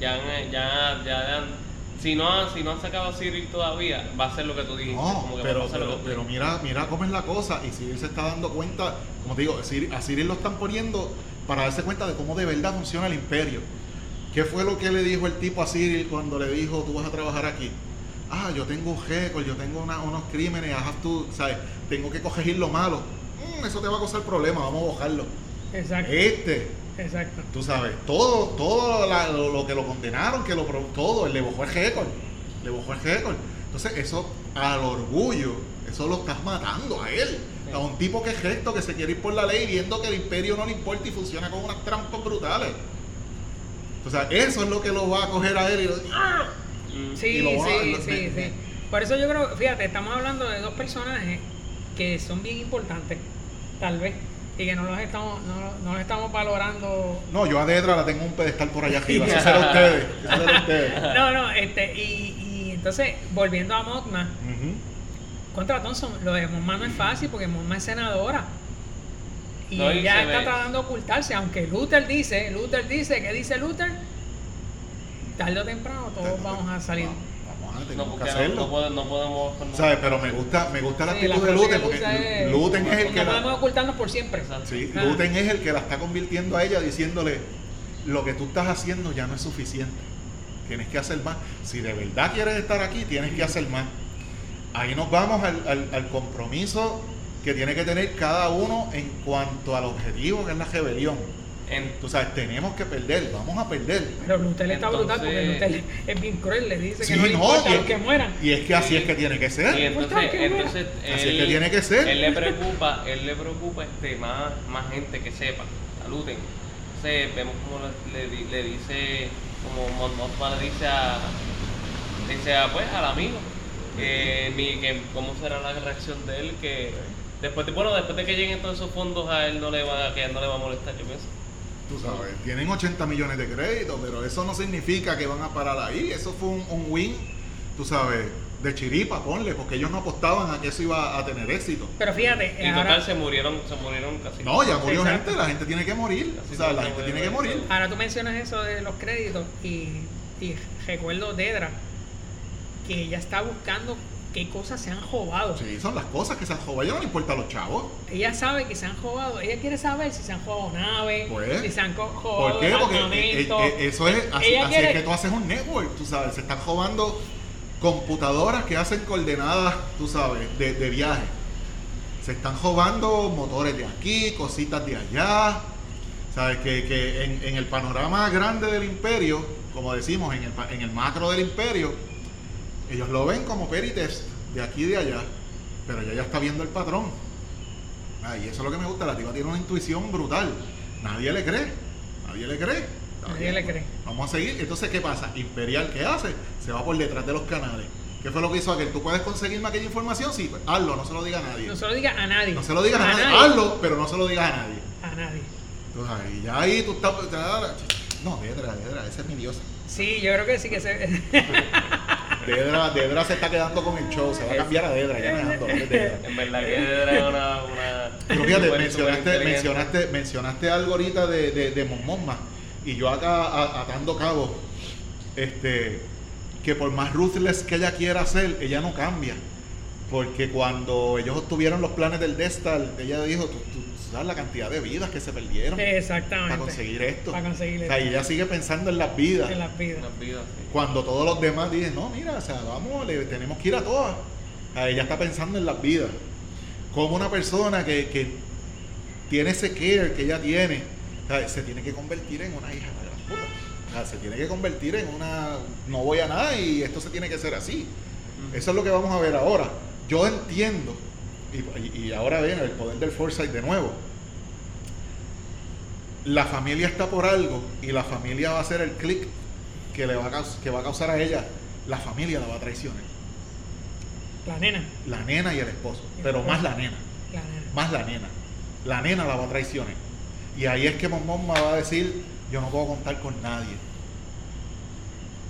ya, han- ya, ya, han- si no, ha- si no han sacado a Cyril todavía, va a ser lo que tú dijiste. No, como que pero, lo pero, que pero mira, mira cómo es la cosa. Y Cyril se está dando cuenta, como te digo, a Cyril lo están poniendo para darse cuenta de cómo de verdad funciona el imperio. ¿Qué fue lo que le dijo el tipo a Cyril cuando le dijo, tú vas a trabajar aquí? Ah, yo tengo un récord, yo tengo una- unos crímenes, have to- ¿sabes? Tengo que corregir lo malo. Mm, eso te va a causar problemas, vamos a bajarlo. Exacto. Este, Exacto. tú sabes, todo, todo la- lo, lo que lo condenaron, que lo todo, él le bajó el récord, le bajó el récord. Entonces eso al orgullo, eso lo estás matando a él. A un tipo que es recto, que se quiere ir por la ley, viendo que el imperio no le importa y funciona con unas trampas brutales. O sea, eso es lo que lo va a coger a él y lo- ¡Ah! Sí, Y lo va- sí, lo- sí, me- sí. me- Por eso yo creo, fíjate, estamos hablando de dos personajes que son bien importantes, tal vez, y que no los estamos, no, no los estamos valorando. No, yo a Dedra la tengo en un pedestal por allá arriba. Eso será ustedes. Eso será ustedes. No, no, este, y, y entonces, volviendo a Motma, contra Thompson, lo de Motma no es fácil porque Motma es senadora. Y No, ella está ve- tratando de ocultarse, aunque Luther dice, Luther dice, ¿qué dice Luther? Tarde o temprano todos vamos a salir. Vamos a tener No, que no, hacerlo. no podemos, no podemos ¿Sabes? Pero me gusta, me gusta la Sí, la actitud de Luten, que porque es- Luten es el no que podemos la, ocultarnos por siempre. Sí, Ah. Luten es el que la está convirtiendo a ella diciéndole lo que tú estás haciendo ya no es suficiente. Tienes que hacer más. Si de verdad quieres estar aquí, tienes que hacer más. Ahí nos vamos al, al- al compromiso que tiene que tener cada uno en cuanto al objetivo que es la rebelión. En- Tú sabes, tenemos que perder, vamos a perder. Pero Luther está brutal porque Entonces- es bien cruel, le dice Sí, que no le no, importa y los es- que mueran. Y es que así es que tiene que y ser. entonces, ¿qué entonces Así él, es que tiene que ser. Él le preocupa, él le preocupa este más, más gente que sepa, saluden. Entonces vemos como le, le di- le dice, como Mon le dice a, le dice a, pues al amigo, que, ni, que cómo será la reacción de él, que después de, bueno, después de que lleguen todos esos fondos a él no le va, que a él no le va a molestar, yo pienso. Tú sabes, tienen 80 millones de créditos, pero eso no significa que van a parar ahí. Eso fue un, un win, tú sabes, de chiripa, ponle, porque ellos no apostaban a que eso iba a tener éxito. Pero fíjate, Y ahora, total se murieron, se murieron casi. No, ya murió Exacto. gente, la gente tiene que morir. Así O sea, la gente tiene que morir. morir. ahora tú mencionas eso de los créditos y, y recuerdo Dedra que ella está buscando qué cosas se han robado. Sí, son las cosas que se han. A ella no le importa a los chavos. Ella sabe que se han robado, ella quiere saber si se han robado naves, Pues, si se han robado ¿Por qué? Porque eh, eh, eh, eso es, así, Ella así quiere- es que tú haces un network, tú sabes, se están jugando computadoras que hacen coordenadas, tú sabes, de, de viaje. Se están robando motores de aquí, cositas de allá. Sabes que, que en, en el panorama grande del imperio, como decimos, en el, en el macro del imperio, ellos lo ven como peritest de aquí y de allá, pero ella ya está viendo el patrón. Ah, y eso es lo que me gusta, la tipa tiene una intuición brutal. Nadie le cree, nadie le cree. Nadie le cree. Vamos a seguir. Entonces, ¿qué pasa? Imperial, ¿qué hace? Se va por detrás de los canales. ¿Qué fue lo que hizo aquel? ¿Tú puedes conseguirme aquella información? Sí, pues hazlo, no se lo diga a nadie. No se lo diga a nadie. No se lo digas a, nadie. Hazlo, pero no se lo digas a nadie. A nadie. Entonces, ahí, ya ahí tú estás... no, Dedra, Dedra, esa es mi diosa. Sí, yo creo que sí que se. Dedra, Dedra se está quedando con el show, se va a cambiar a Dedra, ya no es es Dedra. En verdad que era una. una Pero fíjate, mencionaste, mencionaste, mencionaste algo ahorita de, de, de y yo acá a- atando cabos, este, que por más ruthless que ella quiera hacer, ella no cambia. Porque cuando ellos obtuvieron los planes del Death Star, ella dijo, tú, tú sabes la cantidad de vidas que se perdieron Exactamente. para conseguir esto. Para conseguir O sea, y esto. ella sigue pensando en las vidas. En las vidas. Unas vidas, sí. Cuando todos los demás dicen, no, mira, o sea, vamos, le, tenemos que ir a todas. O sea, ella está pensando en las vidas. Como una persona que, que tiene ese care que ella tiene, o sea, se tiene que convertir en una hija de la puta. O sea, se tiene que convertir en una, no voy a nada y esto se tiene que hacer así. Eso es lo que vamos a ver ahora. Yo entiendo, y, ahora ven el poder del foresight de nuevo. La familia está por algo y la familia va a hacer el clic que, le va a, caus- que va a causar a ella. La familia la va a traicionar. La nena. La nena y el esposo. Pero más la nena. La nena. Más la nena. La nena la va a traicionar. Y ahí es que Mon Mothma va a decir, yo no puedo contar con nadie.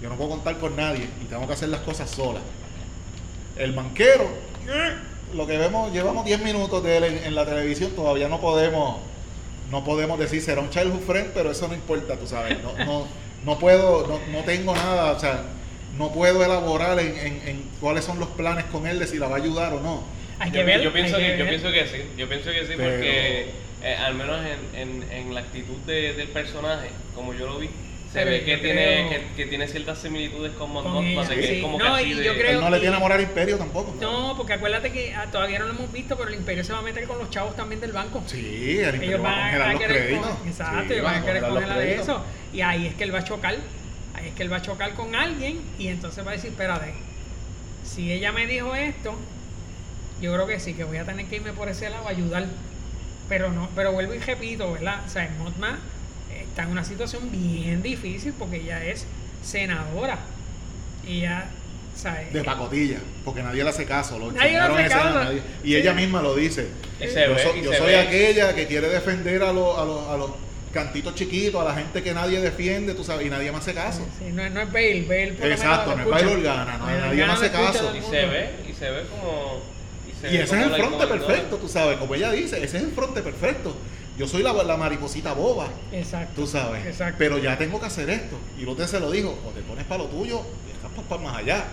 Yo no puedo contar con nadie y tengo que hacer las cosas sola. El banquero, lo que vemos, llevamos 10 minutos de él en, en la televisión, todavía no podemos, no podemos decir será un childhood friend, pero eso no importa, tú sabes. No, no, no puedo, no, no tengo nada, o sea, no puedo elaborar en, en- en cuáles son los planes con él de si la va a ayudar o no. Hay Yo, que ver. yo pienso hay que, yo ver. pienso que sí, yo pienso que sí, Pero- porque eh, al menos en, en, en la actitud de- del personaje, como yo lo vi, se ve que creo- tiene, que, que tiene ciertas similitudes con Mon Con Mothma, ella, de que sí. es como No, que así y de- yo creo- Él no le tiene amor al imperio tampoco. No, porque acuérdate que ah, todavía no lo hemos visto, pero el imperio se va a meter con los chavos también del banco. Sí, el imperio ellos va a a, los querer con- exacto, Sí, ellos van a querer congelar de eso. Y ahí es que él va a chocar. Ahí es que él va a chocar con alguien y entonces va a decir, espérate, si ella me dijo esto, yo creo que sí, que voy a tener que irme por ese lado a ayudar. Pero no, pero vuelvo y repito, ¿verdad? O sea, Motma está en una situación bien difícil porque ella es senadora. Y ella, ¿sabes? De pacotilla, porque nadie le hace caso. Lo Nadie le hace nadie- Y Sí. ella misma lo dice. Y se yo ve, soy, y yo se soy ve. aquella que quiere defender a los, a, los, a los cantitos chiquitos, a la gente que nadie defiende, tú sabes, y nadie me hace caso. Sí, no, es- no es Bale, Bale por Exacto, no es. Bale Organa, no, nadie me Organa hace lo escucha caso. y se ve, y se ve como... se Y ve ese es el fronte perfecto, tú sabes, como ella dice, ese es el fronte perfecto. Yo soy la, la mariposita boba, Exacto. tú sabes, Exacto. pero ya tengo que hacer esto. Y Lute se lo dijo, o te pones para lo tuyo, y estás para más allá.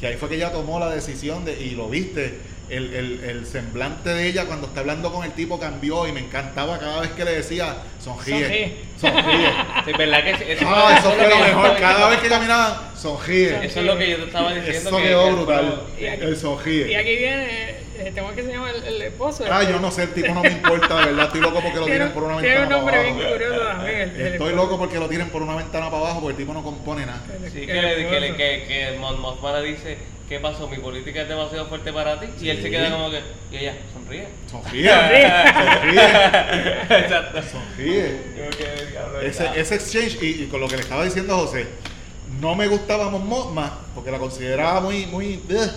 Que ahí fue que ella tomó la decisión de, y lo viste, el, el- el semblante de ella cuando está hablando con el tipo cambió y me encantaba cada vez que le decía, sonríe, sonríe. Sí, ¿verdad que sí? eso, Ah, eso es fue que lo mejor, cada vez que caminaban, sonríe. Eso es lo que yo te estaba diciendo. Eso que- quedó que- brutal, Y aquí- el Y sonríe. aquí viene, eh, tengo que se llama el, el esposo. Ah, yo no sé, el tipo no me importa, de verdad, estoy loco porque lo Tiene- tiren por una Tiene ventana un para bien abajo. curioso también. Estoy loco porque lo tiren por una ventana para abajo porque el tipo no compone nada. Sí, que, que, que, que Mon Mothma le dice, ¿qué pasó? Mi política es demasiado fuerte para ti. Y él se queda como que, y ella, sonríe. Sonríe, sonríe, Exacto. sonríe. Ese, ese exchange, y, y con lo que le estaba diciendo José, no me gustaba Mothma porque la consideraba muy, muy, ugh,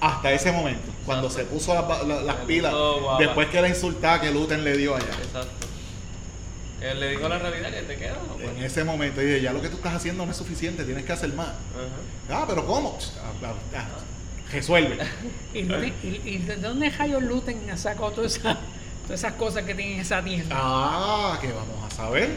hasta ese momento, cuando se puso las, la- las Se pilas, puso después que la insultaba que Luten le dio allá. Exacto. Él le dijo la realidad que te queda. ¿no? Pues. En ese momento dije, ya lo que tú estás haciendo no es suficiente, tienes que hacer más. Ah, pero ¿cómo? Ah, ah, ah, Resuelve. ¿Y, y- y de dónde Jayo Luten sacó todas esas, todas esas cosas que tiene en esa tienda? Ah, que vamos a saber.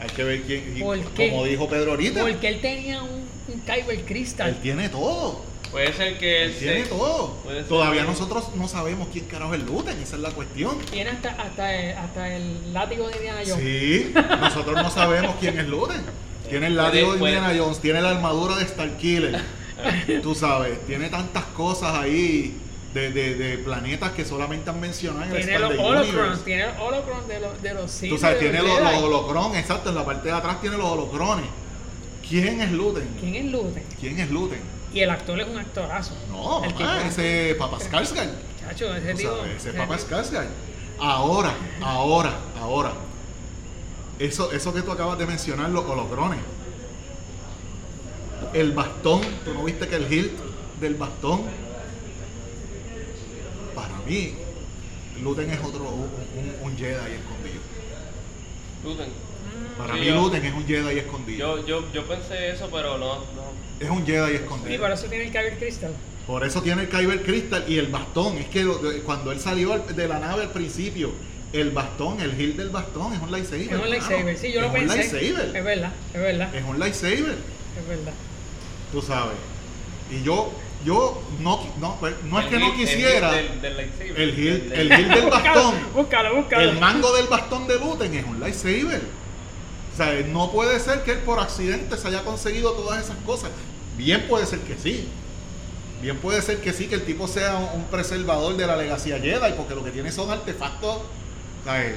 Hay que ver quién. y. Como dijo Pedro ahorita, Porque él tenía un, un Kyber Crystal. él tiene todo. Puede ser que tiene se- todo. puede ser Todavía que- nosotros no sabemos quién carajo es Luten, esa es la cuestión. Tiene hasta, hasta, el, hasta el látigo de Indiana Jones. Sí, nosotros no sabemos quién es Luten. Tiene el látigo de Indiana Jones, tiene la armadura de Starkiller. Tú sabes, tiene tantas cosas ahí de, de, de planetas que solamente han mencionado en el Tiene los holocrons, tiene los holocrons de los, de los Sith, Tú sabes, de tiene los los, holocrones, exacto, en la parte de atrás tiene los holocrones. ¿Quién es Luten? ¿Quién es Luten? ¿Quién es Luten? Y el actor es un actorazo. No, El mamá, tipo- ese Papa Skarsgård. Chacho, ese tipo. sabes, ese Papa Skarsgård. Ahora, ahora, ahora. Eso, eso que tú acabas de mencionar, los holocrones. El bastón, ¿tú no viste que el hilt del bastón? Para mí, Luten es otro, un, un- un Jedi escondido. Luten. Para Sí, mí yo- Luten es un Jedi escondido. Yo, yo, yo pensé eso, pero no, no. Es un Jedi escondido. por eso tiene el Kyber Crystal. Por eso tiene el Kyber Crystal y el bastón. Es que cuando él salió al- de la nave al principio, el bastón, el hilt del bastón es un lightsaber. Es un lightsaber, sí, yo es lo pensé. un lightsaber. Es verdad, es verdad, Es un lightsaber, es verdad. tú sabes. Y yo, yo no, no, pues, no es que no el quisiera. del- del lightsaber. El hilt, Del- el hilt del bastón. Búscalo, búscalo. El mango del bastón de Luten es un lightsaber. O sea, no puede ser que él por accidente se haya conseguido todas esas cosas. Bien puede ser que sí. Bien puede ser que sí, que el tipo sea un, preservador de la legacía Jedi, porque lo que tiene son artefactos. O sea, él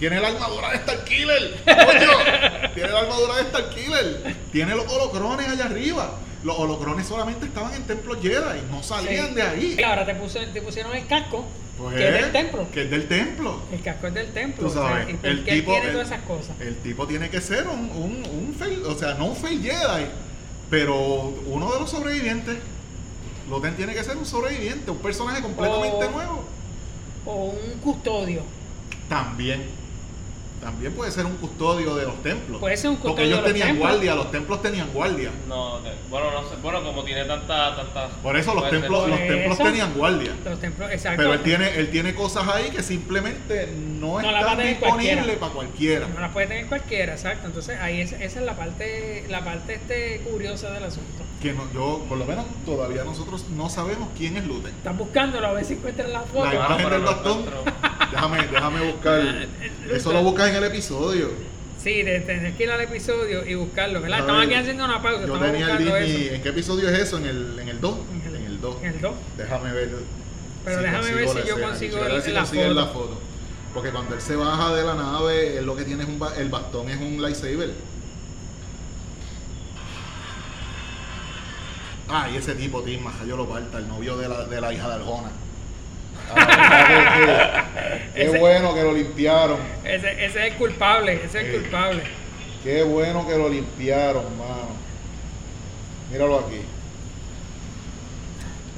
tiene la armadura de Starkiller. tiene la armadura de Starkiller. Tiene los holocrones allá arriba. Los holocrones solamente estaban en templos Jedi, no salían Sí. de ahí. Y ahora te, puse- te pusieron el casco, Pues, que es del templo. Que es del templo. El casco es del templo. Tú o sea, sabes, ¿Y por el tipo, tiene el- todas esas cosas? El tipo tiene que ser un, un, un fail, o sea, no un fail Jedi, pero uno de los sobrevivientes. Loten tiene que ser un sobreviviente, un personaje completamente O- nuevo. O un custodio. También. También puede ser un custodio de los templos. Puede ser un Porque custodio ellos de los tenían templos. guardia, los templos tenían guardia. No, de- bueno, no sé. Bueno, como tiene tanta. tanta Por eso los puede ser- templos, los Por templos eso. tenían guardia. Los templos, exacto. Pero él tiene, él tiene cosas ahí que simplemente no, No va a están tener disponibles cualquiera. para cualquiera. No las puede tener cualquiera, exacto. Entonces ahí es, esa es la parte, la parte este curiosa del asunto. Que no, yo, por lo menos todavía nosotros no sabemos quién es Luten. Están buscándolo a ver si encuentran la foto. La Ah, imagen pero del no bastón. encuentro. Déjame, déjame buscar. Eso lo buscas en el episodio. Sí, de tener que ir al episodio y buscarlo, Estamos aquí haciendo una pausa, Yo tenía el Disney. ¿En qué episodio es eso? ¿En el, en el 2? En el- En el 2. en el 2. Déjame ver. Pero déjame ver si yo escena. consigo el- si la foto. la foto. Porque cuando él se baja de la nave, él lo que tiene es un ba- el bastón es un lightsaber. Ah, y ese tipo, Tim Majayo lo parta, el novio de la, de la hija de Arjona. Ah, qué, qué Ese- bueno que lo limpiaron. Ese, ese es el culpable, ese es el culpable. Qué bueno que lo limpiaron, mano. Míralo aquí.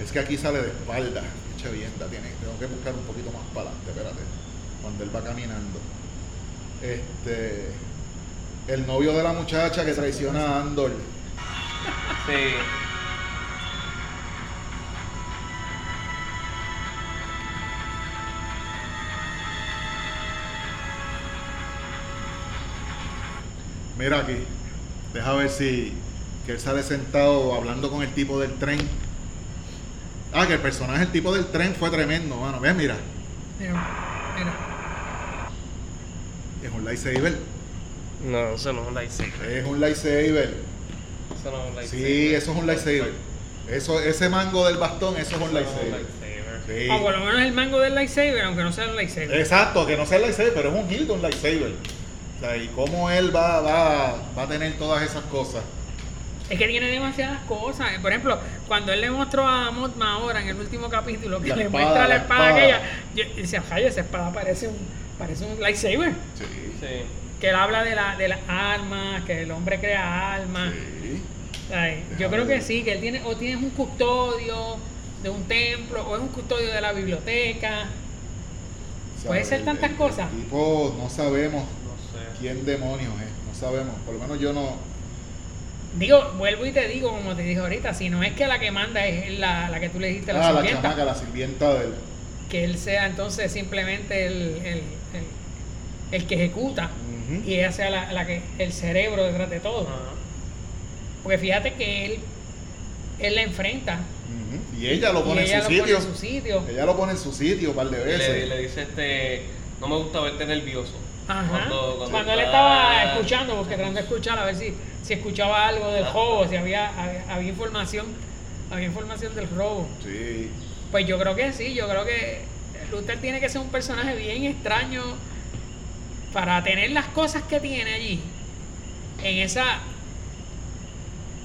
Es que aquí sale de espalda. Echa vienda, tiene. Tengo que buscar un poquito más para adelante, espérate. Cuando él va caminando. Este. El novio de la muchacha que traiciona a Andor. Sí. Mira aquí. Deja ver si. Que él sale sentado hablando con el tipo del tren. Ah, que el personaje, el tipo del tren fue tremendo, mano. Ves, mira. Mira, mira. Es un lightsaber. No, eso no es un lightsaber. Es un lightsaber. Eso no es un lightsaber. Sí, eso es un lightsaber. Eso, ese mango del bastón, eso es un Eso no es un lightsaber. lightsaber. Sí. O por lo menos el mango del lightsaber, aunque no sea un lightsaber. Exacto, que no sea el lightsaber, pero es un hilt, un lightsaber. O sea, y cómo él va, va, va a tener todas esas cosas. Es que tiene demasiadas cosas. Por ejemplo, cuando él le mostró a Mothma ahora en el último capítulo que La le espada, muestra la la espada, espada. aquella, yo y decía, "Jaya, esa espada parece un, parece un lightsaber. Sí. Sí. Que él habla de, la, de las armas, que el hombre crea armas. Sí. Ay, Yo creo que sí, que él tiene, o tienes un custodio de un templo, o es un custodio de la biblioteca. Puede ser El- tantas el- cosas. El tipo, no sabemos Quién demonios es, no sabemos. Por lo menos yo no. Digo, vuelvo y te digo, como te dije ahorita, si no es que la que manda es la, la que tú le dijiste, la Ah, la sirvienta, chamaca, la sirvienta del. que él sea entonces simplemente el, el, el, el que ejecuta y ella sea la, la que el cerebro detrás de todo. Porque fíjate que él, él la enfrenta. Y ella lo y pone ella en su lo pone sitio. en su sitio. Ella lo pone en su sitio un par de Y veces. le, le dice este, no me gusta verte nervioso. Ajá. Cuando- Cuando, cuando él estaba escuchando, porque tratando de escuchar a ver si, si escuchaba algo del robo, si había, había, había información, había información del robo. Sí. Pues yo creo que sí, yo creo que Luther tiene que ser un personaje bien extraño para tener las cosas que tiene allí en esa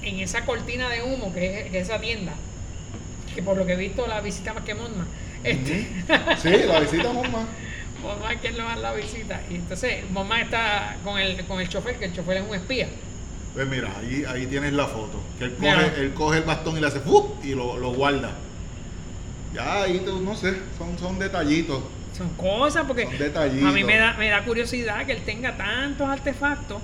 en esa cortina de humo que es, que es esa tienda que por lo que he visto la visita más que Monma este. Sí, la visita Monma. Es quien lo la visita y entonces Monma está con el con el chofer que el chofer es un espía Pues mira, ahí, ahí tienes la foto. Que él Mira. coge, él coge el bastón y le hace ¡fup! y lo, lo guarda. Ya ahí tú, no sé, son, son detallitos. son cosas porque Son detallitos. a mí me da, me da curiosidad que él tenga tantos artefactos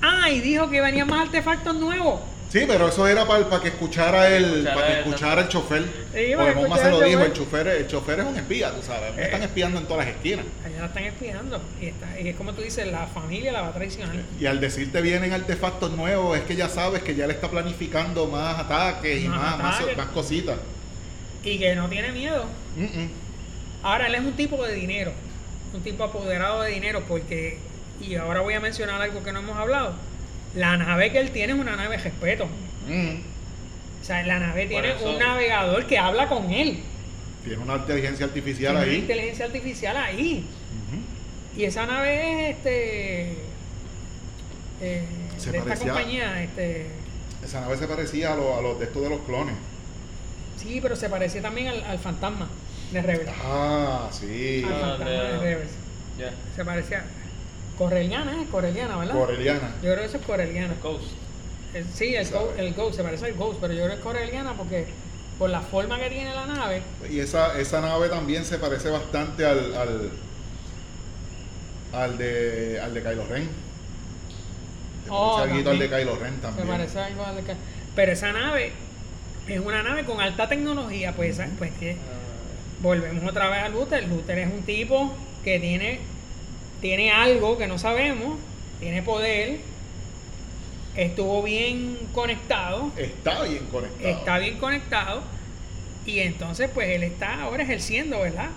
ah y dijo que venían más artefactos nuevos Sí, pero eso era para, que escuchara el, Escuchara para que escuchara el chofer. Sí, para Porque que Monma se lo dijo, el chofer. el chofer es un espía, tú sabes. Me Eh. están espiando en todas las esquinas. Allá la están espiando. Y, está, y es como tú dices, la familia la va a traicionar. Y al decirte vienen artefactos nuevos, es que ya sabes que ya le está planificando más ataques y Más más, más, cositas. Y que no tiene miedo. Mm, mm. Ahora, él es un tipo de dinero. Un tipo apoderado de dinero porque... Y ahora voy a mencionar algo que no hemos hablado. La nave que él tiene es una nave de respeto. Mm. O sea, la nave tiene eso- un navegador que habla con él. Tiene una inteligencia artificial Tiene una ahí. inteligencia artificial ahí. Y esa nave es este... eh, Se de esta compañía, este... Esa nave se parecía a, lo- a los de estos de los clones. Sí, pero se parecía también al, al fantasma de Rebels. Ah, sí. Al Ah, fantasma de de- Rebels. Ya. Se parecía. Coreliana, ¿eh? Coreliana, ¿verdad? Coreliana. Yo creo que eso es Coreliana. Ghost. El- sí, el, go- el Ghost, se parece al Ghost, pero yo creo que es Coreliana porque por la forma que tiene la nave. Y esa, esa nave también se parece bastante al, al, al de al de Kylo Ren. Se Oh, parece alguito al de también. Kylo Ren Se también. parece algo al que- Pero esa nave es una nave con alta tecnología, pues, pues que volvemos otra vez a Luther. Luther es un tipo que tiene, tiene algo que no sabemos, tiene poder, estuvo bien conectado, Está bien conectado. está bien conectado y entonces pues él está ahora ejerciendo, ¿verdad?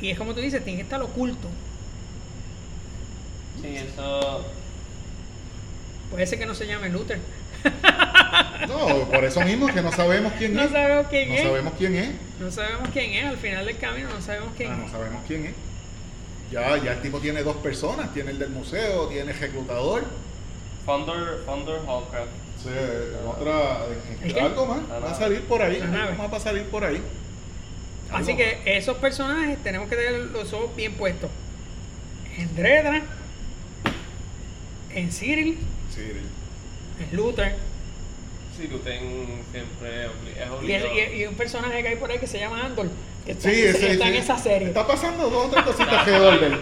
Y es como tú dices, tiene que estar oculto. Sí, eso. Puede ser que no se llame Luther. No, por eso mismo que no sabemos quién No es. sabemos quién no es. sabemos quién es. No sabemos quién es, al final del camino no sabemos quién Ah, es. no sabemos quién es. Ya, ya el tipo tiene dos personas, tiene el del museo, tiene el reclutador, Founder, Founder Hallcraft. sí, otra, ¿El qué? algo más, va a salir por ahí, La algo nave. más va a salir por ahí. Así que esos personajes tenemos que tener los ojos bien puestos. En Dredra, en Cyril. Sí, en Luther. Sí, Luten siempre es Y, obligado. y- y un personaje que hay por ahí que se llama Andor. Que está, Sí, que ese, está en sí. esa serie. Está pasando dos o tres cositas que Sale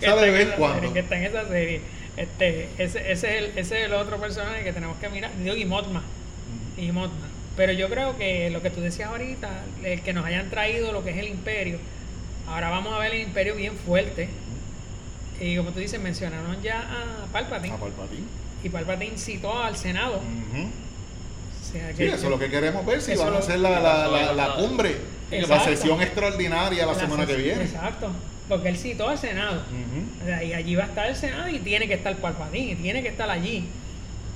está de en vez cuando. serie, que está en esa serie. Este, ese, ese, es el, ese es el otro personaje que tenemos que mirar. Digo, y Mothma. Y Mothma. Pero yo creo que lo que tú decías ahorita, el que nos hayan traído lo que es el imperio, ahora vamos a ver el imperio bien fuerte. Y como tú dices, mencionaron ya a Palpatine. A Palpatine. Y Palpatine citó al Senado. O sea, Sí, que- eso es lo que queremos ver, si Eso van a hacer la, la, la, la cumbre, la sesión extraordinaria la, semana que viene. Exacto. Porque él citó al Senado. O sea, y allí va a estar el Senado y tiene que estar Palpatine, y tiene que estar allí.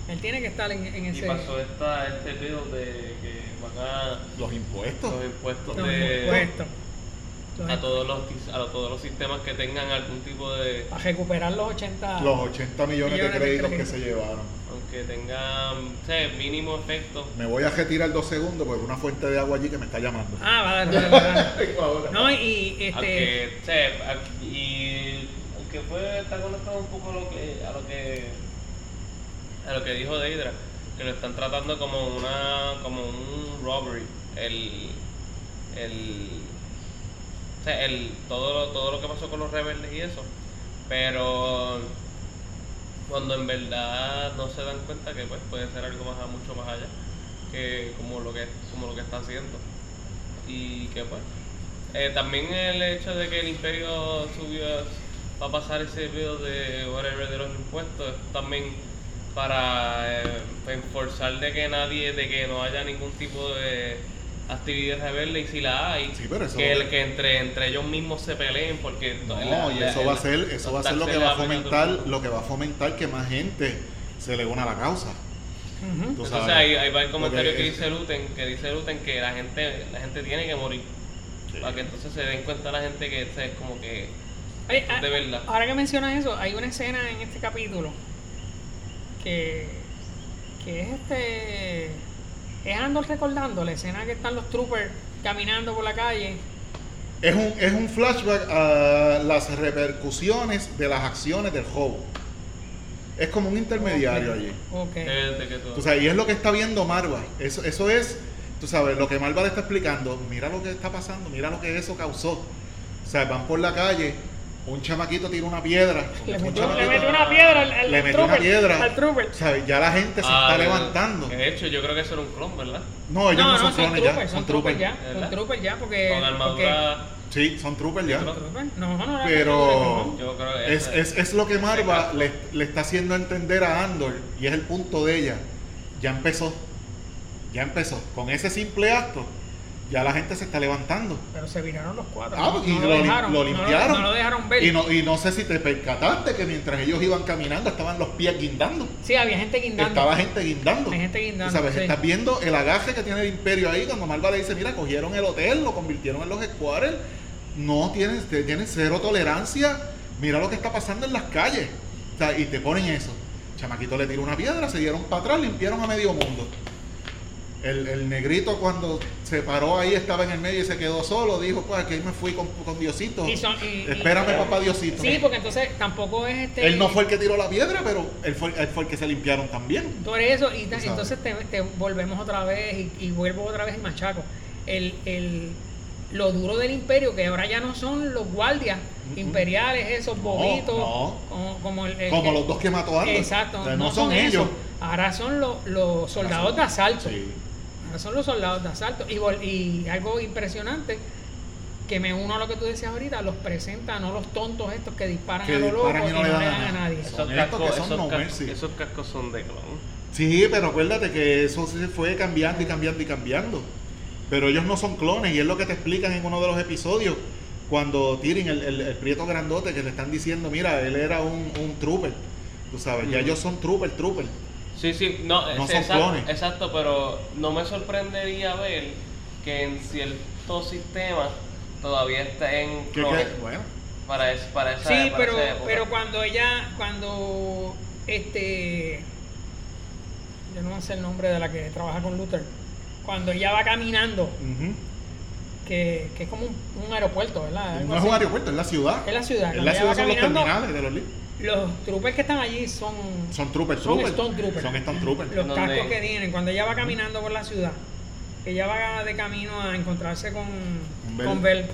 Él tiene que estar en, en Y ese. pasó esta, este pedo de que van a Los impuestos. los impuestos los de impuestos. A todos los a todos los sistemas que tengan algún tipo de Para recuperar los 80. Los 80 millones, Millones de de créditos que se llevaron. aunque tengan o sea, mínimo efecto Me voy a retirar dos segundos porque hay una fuente de agua allí que me está llamando. Ah, va a dar, va a dar. Vengo ahora. No, y este. aunque o sea, a- y aunque fue está conectado un poco a lo que a lo que a lo que dijo Deidra que lo están tratando como una como un robbery el el o sea, el todo todo lo que pasó con los rebeldes y eso pero cuando en verdad no se dan cuenta que pues puede ser algo más mucho más allá que como lo que como lo que está haciendo. Y que pues eh, también el hecho de que el imperio subió va a pasar ese video de whatever de los impuestos es también para eh, enforzar de que nadie de que no haya ningún tipo de actividad rebelde y si la hay, Sí, pero eso- que, el, que entre, entre ellos mismos se peleen porque No, la- y la- eso va a la- ser, eso va a ser lo que va a fomentar, lo que va a fomentar que más gente se le una a la causa. Ujú. Tú Entonces ahí, ahí va el comentario Porque que es- dice Luten, que dice Luten que la gente, la gente tiene que morir. Sí. Para que entonces se den cuenta la gente que este es como que Oye, esto es de ah, verdad. Ahora que mencionas eso, hay una escena en este capítulo que, que es este. Es Andor recordando la escena que están los troopers caminando por la calle. Es un, es un flashback a las repercusiones de las acciones del juego. Es como un intermediario allí. Ok. que- de que todo- Tú sabes, y es lo que está viendo Marva. Eso, eso es, tú sabes, lo que Marva le está explicando. Mira lo que está pasando, mira lo que eso causó. O sea, van por la calle, un chamaquito tira una piedra. Le un metió, le chamaquito- metió una piedra al, al le metió una trooper, piedra. Al trooper. Ya la gente se Ah, está levantando. De hecho, yo creo que eso era un clon, ¿verdad? No, ellos no, son clones ya, son troopers. ya. ¿Verdad? Son troopers ya, porque. Con armadura. Sí, son troopers ya. No, no, no. Pero Yo creo que es, es, es lo que Marva le, le está haciendo entender a Andor y es el punto de ella. Ya empezó. Ya empezó. Con ese simple acto, ya la gente se está levantando. Pero se viraron los cuatro. Ah, y no lo, lim- dejaron, lo no limpiaron. No, lo dejaron ver. Y no, y no sé si te percataste que mientras ellos iban caminando estaban los pies guindando. Sí, había gente guindando. Estaba gente guindando. Hay gente guindando, sabes, sí. estás viendo el agaje que tiene el imperio ahí cuando Marva le dice, mira, cogieron el hotel, lo convirtieron en los squares. No tienen, tienen cero tolerancia. Mira lo que está pasando en las calles. O sea, y te ponen eso. Chamaquito le tiró una piedra, se dieron para atrás, limpiaron a medio mundo. El, el negrito cuando se paró ahí estaba en el medio y se quedó solo, dijo, pues aquí me fui con, con Diosito. Y son- y- y- Espérame, papá Diosito. Sí, porque entonces tampoco es este. Él no fue el que tiró la piedra, pero él fue, él fue el que se limpiaron también. Eres eso, y sabes. entonces te, te volvemos otra vez y, vuelvo otra vez y machaco. El, el, lo duro del imperio, que ahora ya no son los guardias imperiales, esos bobitos, no. Como, como, el, el Como los dos que mató Andor. Exacto, O sea, no, son, ellos. Ahora son los, los soldados de asalto. Sí. Son los soldados de asalto. Y, y algo impresionante, que me uno a lo que tú decías ahorita, los presenta, no los tontos estos que disparan Que a lo loco disparan y no le dan a nadie. Esos cascos, que son esos, no cas- mercy. esos cascos son de clon. Sí, pero acuérdate que eso se fue cambiando y cambiando y cambiando. Pero ellos no son clones y es lo que te explican en uno de los episodios. Cuando Tyrion, el, el, el prieto grandote, que le están diciendo, mira, él era un, un trooper. Tú sabes, ya Ujú. ellos son trooper, trooper. Sí, sí, no, No es- son exacto, clones. exacto, pero no me sorprendería ver que en ciertos sistemas todavía estén clones que- bueno, para, es- para esa Sí, para pero, esa época. pero cuando ella, cuando este, yo no sé el nombre de la que trabaja con Luther, cuando ella va caminando, que, que es como un, un aeropuerto, ¿verdad? Algo no es un aeropuerto, es la ciudad. Es la ciudad. En Cuando la ciudad son los terminales de los libros. Los troopers que están allí son, Son troopers, son troopers. Stone Troopers. Son Stone troopers. los cascos que tienen. Cuando ella va caminando por la ciudad, ella va de camino a encontrarse con, Bell. con Bell.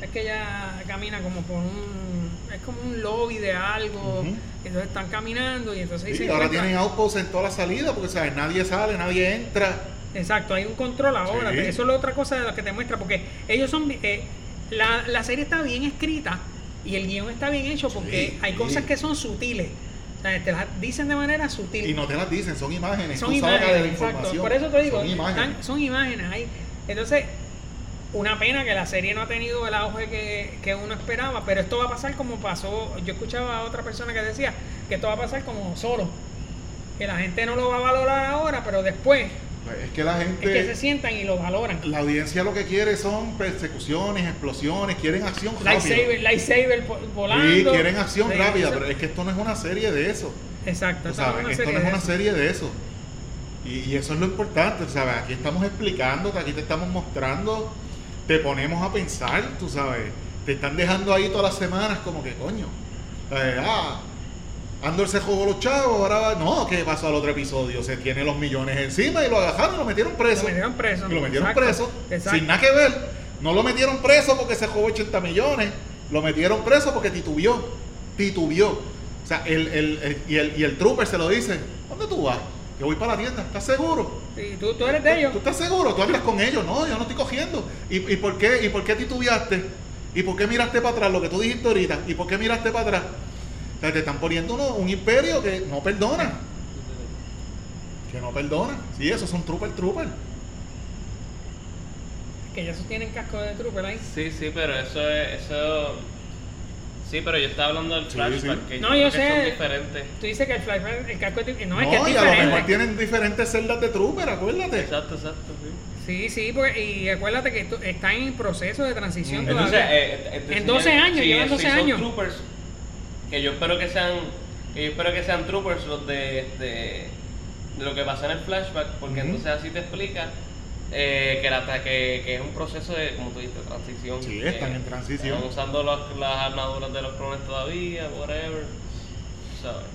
Es que ella camina como por un. Es como un lobby de algo. Entonces están caminando y entonces Sí, se ahora tienen outposts en toda la salida porque ¿sabes? nadie sale, nadie entra. Exacto, hay un control ahora. Sí. Eso es la otra cosa de la que te muestra, porque ellos son. eh, la, la serie está bien escrita y el guion está bien hecho porque Sí, hay sí. cosas que son sutiles. O sea, te las dicen de manera sutil. Y no te las dicen, son imágenes. son tú sacas de la imágenes, exacto. información. Por eso te digo, Son imágenes. están- son imágenes ahí. Entonces, una pena que la serie no ha tenido el auge que, que uno esperaba, pero esto va a pasar como pasó. Yo escuchaba a otra persona que decía que esto va a pasar como solo. Que la gente no lo va a valorar ahora, pero después es que la es que se gente, sientan y lo valoran. la audiencia lo que quiere son persecuciones, explosiones, quieren acción rápida. Lightsaber, volando. Sí, quieren acción Sí, rápida, pero es que esto no es una serie de eso. Exacto, Tú esto no es sabes, una esto serie no es de una eso. serie de eso. Y, y eso es lo importante, ¿sabes? Aquí estamos explicando, aquí te estamos mostrando, te ponemos a pensar, tú sabes. Te están dejando ahí todas las semanas como que coño. Ah, Andor se jugó los chavos, ahora va- no, ¿qué pasó al otro episodio? Se tiene los millones encima y lo agarraron y lo metieron preso. Lo metieron preso. Y lo metieron Exacto, preso exacto. sin nada que ver. No lo metieron preso porque se jugó 80 millones. Lo metieron preso porque titubió. Titubió. O sea, el, el- el- y, el, y el trooper se lo dice, ¿dónde tú vas? Que voy para la tienda, ¿estás seguro? Y tú, tú eres de ellos. ¿Tú estás seguro? ¿Tú andas con ellos? No, yo no estoy cogiendo. ¿Y, y por qué? ¿Y por qué titubeaste? ¿Y por qué miraste para atrás? Lo que tú dijiste ahorita. ¿Y por qué miraste para atrás? O sea, te están poniendo uno- un imperio que no perdona. Que no perdona. Sí, esos son trooper trooper. que ya tienen casco de trooper ahí. Sí, sí, pero eso es. Eso... Sí, pero yo estaba hablando del Sí, flashback. sí. Que No, yo que sé. Son diferentes. Tú dices que el flashback, el casco de. No, es No, que es y a lo mejor tienen diferentes celdas de trooper, acuérdate. Exacto, exacto, sí. Sí, sí, porque, y acuérdate que esto- está en proceso de transición Mm. Entonces, todavía. eh, eh, En enseñan- 12 años, sí, llevan eso, 12 y son años. troopers, que yo espero que sean, que yo espero que sean troopers los de, de, de lo que pasa en el flashback, porque entonces así te explica eh, que, la, que, que es un proceso de, como tú dijiste, transición. Sí, están en transición. Están usando las, las armaduras de los clones todavía, whatever. ¿sabes?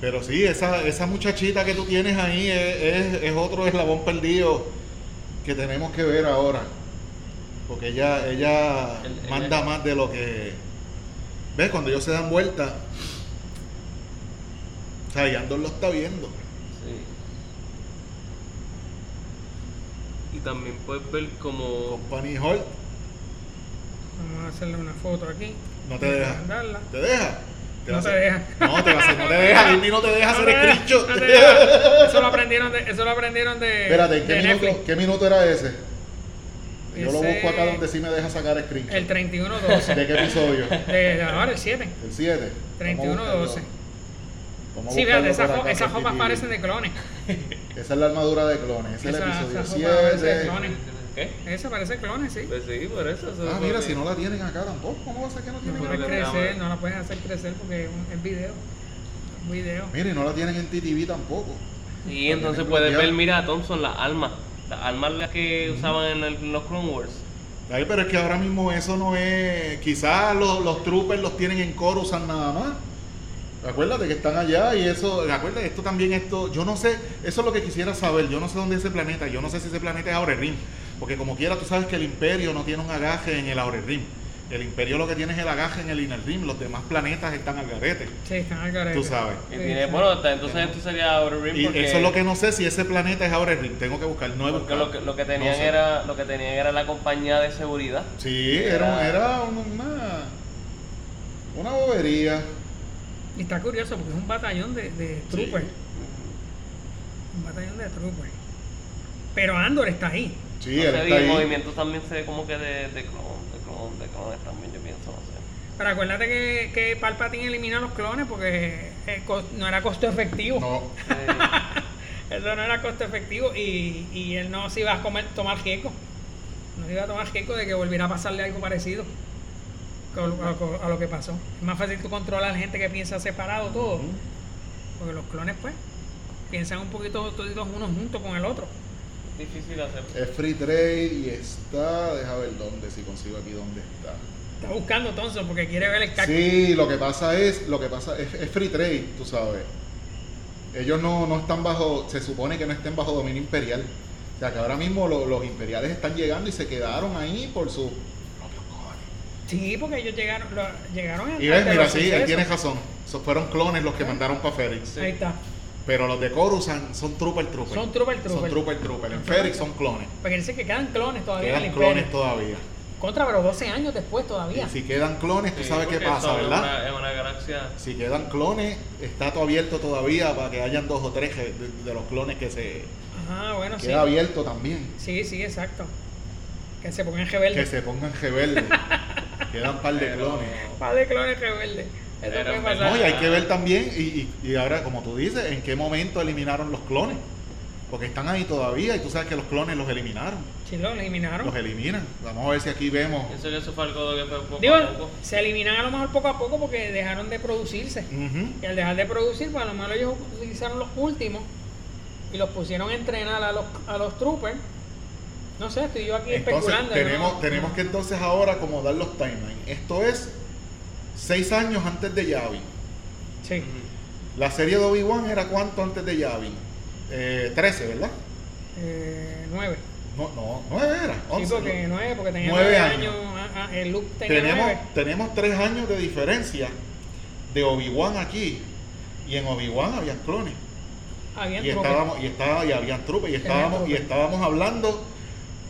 Pero sí, esa, esa muchachita que tú tienes ahí es, es- es otro eslabón perdido que tenemos que ver ahora. Porque ella, ella El- el- manda más de lo que... ¿Ves? Cuando ellos se dan vuelta... O sea, y Andor lo está viendo. Sí. Y también puedes ver como... Company Hall, Vamos a hacerle una foto aquí. no te deja. Mandarla. ¿Te deja? No te hacer- deja. No, te va a hacer, no te deja, Disney no te deja No hacer deja, no deja. Eso lo aprendieron de, eso lo aprendieron de, Espérate, ¿en de qué minuto, qué minuto era ese? Yo lo busco acá donde sí me deja sacar screenshot. El 31-12. ¿De qué episodio? De ahora el 7. El 7. 31-12. Sí, fíjate, esas, jopas parecen de clones. Esa es la armadura de clones. Ese es el Esa- episodio esa jopa parece de 7. clones. ¿Qué? Esa parece clones, sí. Pues sí, por eso. eso Ah, es mira, si no la tienen acá tampoco, ¿cómo va a ser que no No tienen que acá? crecer, no. no la puedes hacer crecer porque es un- es video. Es video. Mira, y no la tienen en TTV tampoco. Y entonces tienen puedes ver, mira, Thompson, las armas. Las armas las que usaban en, los Clone Wars. Ay, pero es que ahora mismo eso no es. Quizás los, los troopers los tienen en Coruscant nada más. Acuérdate que están allá y eso, acuérdate, esto también, esto, yo no sé, eso es lo que quisiera saber, yo no sé dónde es ese planeta, yo no sé si ese planeta es Aure Rim, porque como quiera tú sabes que el Imperio no tiene un agaje en el Aure Rim, el Imperio lo que tiene es el agaje en el Inner Rim, los demás planetas están al garete, Sí, están al garete. tú sabes. Y Sí, tiene, sí. bueno, hasta entonces esto sería Outer Rim Y porque, eso es lo que no sé si ese planeta es Aure Rim, tengo que buscar, no he porque buscado. lo que, lo que tenían No sé. era lo que tenían era la compañía de seguridad. Sí, era, era una, una bobería. Y está curioso porque es un batallón de, de Sí. Un batallón de troopers. Pero Andor está ahí. Sí, No él está el ahí. movimiento también se ve como que de, de clon, de clon, de clones también, yo pienso, no sé. Pero acuérdate que, que Palpatine elimina a los clones porque eh, no era costo efectivo. No, Eso no era costo efectivo y, y él no se iba a comer, tomar riesgo. No se iba a tomar riesgo de que volviera a pasarle algo parecido a, lo- a lo que pasó. Es más fácil tú controlar gente que piensa separado todo. Porque los clones, pues, piensan un poquito todos unos juntos con el otro. Difícil hacer. es free trade y está, deja ver dónde, si consigo aquí dónde está. Está buscando Thompson porque quiere ver el casco. Sí, lo que pasa es, lo que pasa es, es free trade, tú sabes. Ellos no, no están bajo, se supone que no estén bajo dominio imperial. O sea que ahora mismo lo- los imperiales están llegando y se quedaron ahí por sus propios cojones. Sí, porque ellos llegaron, lo- llegaron a Y ves, mira, sí, él sucesos. tiene razón. Esos fueron clones los que mandaron para Férix. Ahí está. Pero los de Coruscant son trooper trooper. Son trooper trooper. Son trooper trooper. En Férix son clones. Porque dice que quedan clones todavía en el Quedan imperio. clones todavía. Contra, pero 12 años después todavía. Y si quedan clones, tú Sí, sabes qué pasa, ¿verdad? una- Es una galaxia. Si quedan clones, está todo abierto todavía para que hayan dos o tres de, de los clones que se Ajá, bueno, sí. queda abierto también. Sí, sí, exacto. Que se pongan rebeldes. Que se pongan rebeldes. quedan un par de Pero- clones. Par de clones rebeldes. Eso No, y hay que ver también, y, y- y ahora, como tú dices, en qué momento eliminaron los clones. Porque están ahí todavía y tú sabes que los clones los eliminaron. Sí, lo eliminaron. Los eliminan. Vamos a ver si aquí vemos. Que eso fue algo que fue poco Digo, a poco. se eliminan a lo mejor poco a poco porque dejaron de producirse. Y al dejar de producir, pues a lo mejor ellos utilizaron los últimos y los pusieron a entrenar a los, a los troopers. No sé, estoy yo aquí Entonces, especulando. tenemos, no- tenemos que entonces ahora acomodar los timelines. Esto es seis años antes de Yavin. Sí. La serie de Obi-Wan era cuánto antes de Yavin? Eh, 13, ¿verdad? Eh, nueve. No, no, 9 era. Sí, 11, porque ¿no? nueve, porque tenía Nueve nueve años. años. ah, ah, el Luke tenía tenemos, nueve. tenemos tres años de diferencia de Obi-Wan aquí. Y en Obi-Wan habían clones. Habían Y estábamos, y estaba, y habían trupes. Y estábamos, y estábamos hablando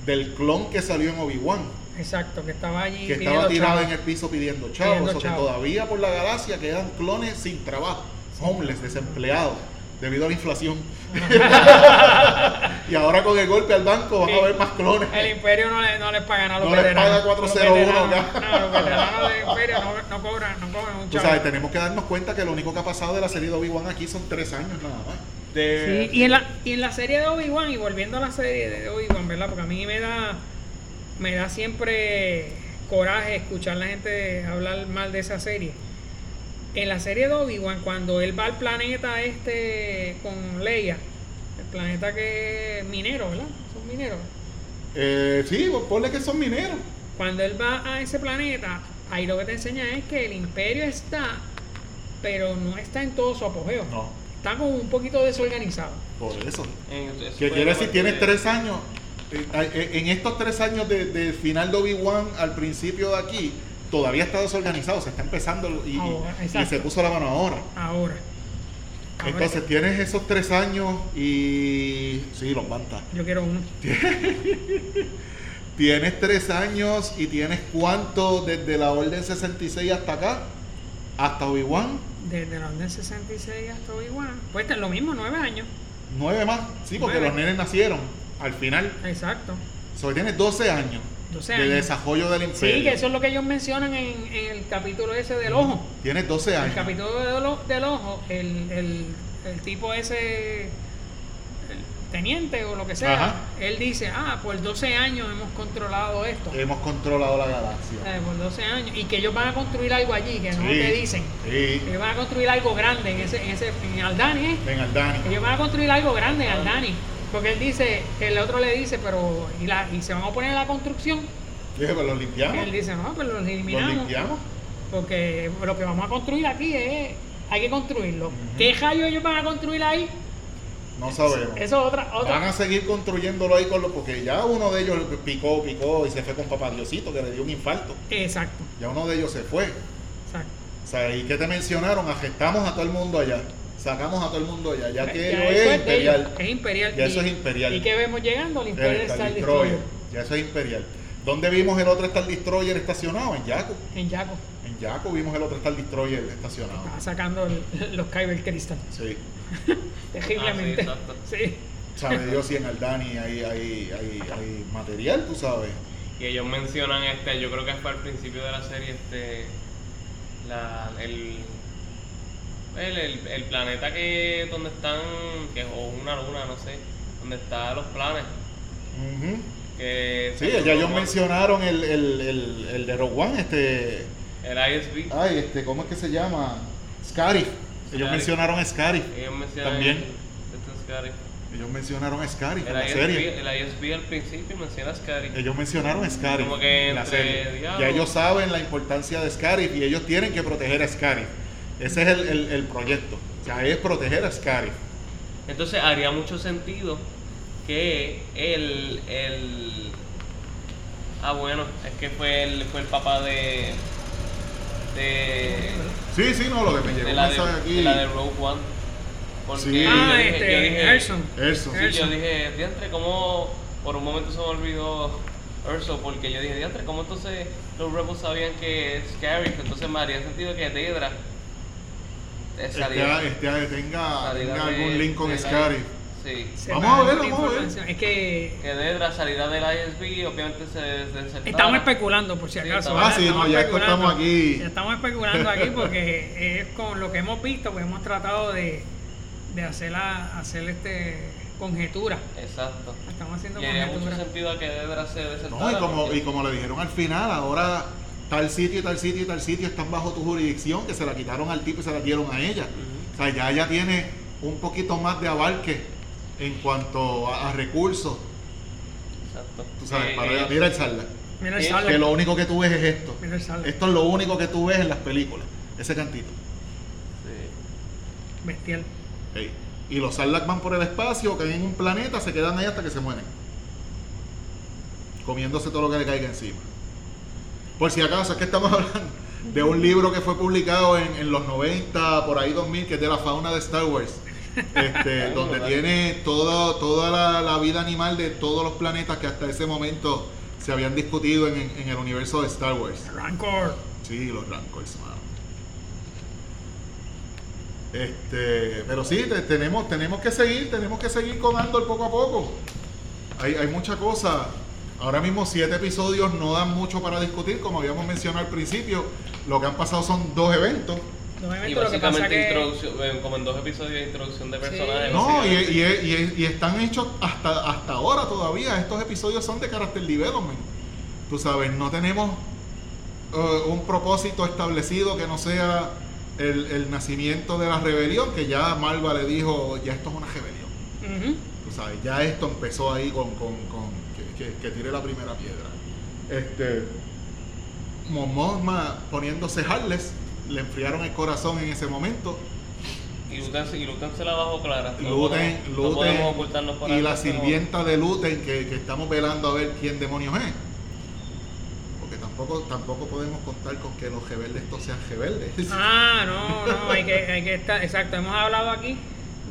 del clon que salió en Obi-Wan. Exacto, que estaba allí. Que estaba tirado chavos. en el piso pidiendo chavos. Pidiendo o que chavos. todavía por la galaxia quedan clones sin trabajo. Homeless, desempleados. debido a la inflación. y ahora con el golpe al banco van a haber más clones. El imperio no, le, no les pagan a los No les veteranos. paga 401 Los acá. veteranos- No, los veteranos del imperio no, no cobran, no cobran un chavo. sabes, tenemos que darnos cuenta que lo único que ha pasado de la serie de Obi-Wan aquí son tres años nada más. De, Sí, y en la, y en la serie de Obi-Wan, y volviendo a la serie de Obi-Wan, ¿verdad? Porque a mí me da, me da siempre coraje escuchar a la gente hablar mal de esa serie. En la serie de Obi-Wan, cuando él va al planeta este con Leia, el planeta que es minero, ¿verdad? Son mineros. Eh, sí, pues ponle que son mineros. Cuando él va a ese planeta, ahí lo que te enseña es que el imperio está, pero no está en todo su apogeo. No, Está como un poquito desorganizado. por eso. Que quiere decir, tienes tres años. Eh, eh, En estos tres años de, de final de Obi-Wan al principio de aquí, todavía está desorganizado, se está empezando y, Ahora, se puso la mano ahora. Ahora. Ahora Entonces tienes esos tres años y. Sí, los bantas. Yo quiero uno. Tienes tres años y tienes cuánto desde la Orden 66 hasta acá, hasta Obi-Wan. Desde la orden 66 hasta Obi-Wan. Pues es lo mismo, nueve años. Nueve más, sí, porque Nueve. los nenes nacieron al final. Exacto. So, tienes 12 años 12 de años. desarrollo del imperio. Sí, que eso es lo que ellos mencionan en, en el capítulo ese del ojo. Tienes 12 El años. capítulo del, del ojo, el, el, el tipo ese, el teniente o lo que sea, Ajá. él dice, ah, por 12 años hemos controlado esto. Hemos controlado la galaxia. Eh, por 12 años. Y que ellos van a construir algo allí, que no Sí, te dicen. Sí, Ellos van a construir algo grande en ese, en ese, en Aldani, ¿eh? ven al Dani. Ellos van a construir algo grande en Aldani. Porque él dice, el otro le dice, pero ¿y, la, y se van a poner en la construcción. Dije, pues los limpiamos. Él dice, no, pues los Los eliminamos. limpiamos. Porque lo que vamos a construir aquí es, hay que construirlo. Ujú. ¿Qué rayos ellos van a construir ahí? No sabemos. Eso es otra, otra. Van a seguir construyéndolo ahí con los, porque ya uno de ellos picó, picó y se fue con papá Diosito que le dio un infarto. Exacto, Ya uno de ellos se fue. exacto. O sea, ¿y qué te mencionaron? Agestamos a todo el mundo allá. Sacamos a todo el mundo allá. Ya que Ya eso es imperial. es imperial. Ya Y- eso es imperial. ¿Y qué vemos llegando? El El Imperial Star Star Destroyer. Destroyer. Ya eso es imperial. ¿Dónde vimos el otro Star Destroyer estacionado? En Yaco. En Yaco. En Yaco vimos el otro Star Destroyer estacionado. Estaba sacando el- los Kyber Crystal. Sí. Terriblemente. Ah, sí, exacto. sí. Sabe Dios si en Aldani hay, hay, hay, hay material, tú sabes. Y ellos mencionan este, yo creo que fue al principio de la serie, este, la, el, el, el, el planeta que donde están, que o una luna, no sé, donde están los planes. Que Sí, ya ellos mencionaron el, el, el, el de Rogue One, este. El ISB. Ay, este, ¿cómo es que se llama? Scarif. Ellos Scarif. mencionaron Scarif. Ellos mencionan También. este. Ellos mencionaron Scarif en El la ISB, serie. el ISB al principio menciona Scary. Ellos mencionaron Scarif Como que en la serie. Ya ellos saben la importancia de Scarif y ellos tienen que proteger a Scarif. Ese es el, el, el proyecto. O sea, es proteger a Scarif. Entonces haría mucho sentido que el, el ah bueno, es que fue el fue el papá de de, Sí, sí, no, lo que me llegó de la de, mensaje aquí. de la de Rogue One. Porque Sí. yo Ah, dije- este, yo dije, Erson. Sí, yo dije, diantre, ¿cómo por un momento se me olvidó Urso? Porque yo dije, diantre, ¿cómo entonces los Rebels sabían que es Scarif? Entonces me haría sentido que Dedra Este, este tenga, tenga de- algún link con de la- Scarif. Sí. Se Vamos va a ver, vamos a ver. Es que Que Dedra salida del ISB, obviamente se desertara. estamos especulando, por si Sí, acaso. estamos- Ah, sí, no, ya estamos aquí. Ya estamos especulando aquí porque es con lo que hemos visto, pues hemos tratado de, de hacer, la, hacer este conjetura. Exacto. Estamos haciendo Y haría mucho conjetura. sentido a que Dedra se desertara. No, y como, porque- y como le dijeron al final, ahora tal sitio y tal sitio y tal sitio están bajo tu jurisdicción, que se la quitaron al tipo y se la dieron a ella. O sea, ya ella tiene un poquito más de abarque en cuanto a, a recursos. Exacto. Tú sabes, Eh, para eh, mira el Sarla. Mira el Sí, sable. Que lo único que tú ves es esto. Mira el sable. Esto es lo único que tú ves en las películas. Ese cantito. sí. Bestial. Y los Sarlacc van por el espacio, caen en un planeta, se quedan ahí hasta que se mueren. Comiéndose todo lo que le caiga encima. Por si acaso, es que estamos hablando de un libro que fue publicado en, en los 90, por ahí 2000, que es de la fauna de Star Wars. Este, donde tiene todo, toda la, la vida animal de todos los planetas que hasta ese momento se habían discutido en, en el universo de Star Wars. Rancor. Sí, los Rancors, mano. Este, pero sí, te- tenemos, tenemos que seguir, tenemos que seguir con Andor poco a poco. Hay, hay mucha cosa. Ahora mismo siete episodios no dan mucho para discutir, como habíamos mencionado al principio. Lo que han pasado son dos eventos. Los Y eventos, lo que pasa básicamente que introducción, eh, como en dos episodios de introducción de Sí. personajes. No, y, y- y- y están hechos hasta, hasta ahora todavía. Estos episodios son de carácter development. Tú sabes, no tenemos eh, un propósito establecido que no sea el, el nacimiento de la rebelión, que ya Malva le dijo, ya esto es una rebelión. Ujú. Tú sabes, ya esto empezó ahí con, con, con que, que, tire la primera piedra. Este, Mon Mothma poniéndose Harles, le enfriaron el corazón en ese momento. Y Luten, y Luten se la bajó clara. No Luten, no podemos Luten ocultarnos por y la sirvienta de Luten que, que estamos velando a ver quién demonios es. Porque tampoco, tampoco podemos contar con que los rebeldes estos sean rebeldes. Ah, no, no, hay que, hay que estar, exacto, hemos hablado aquí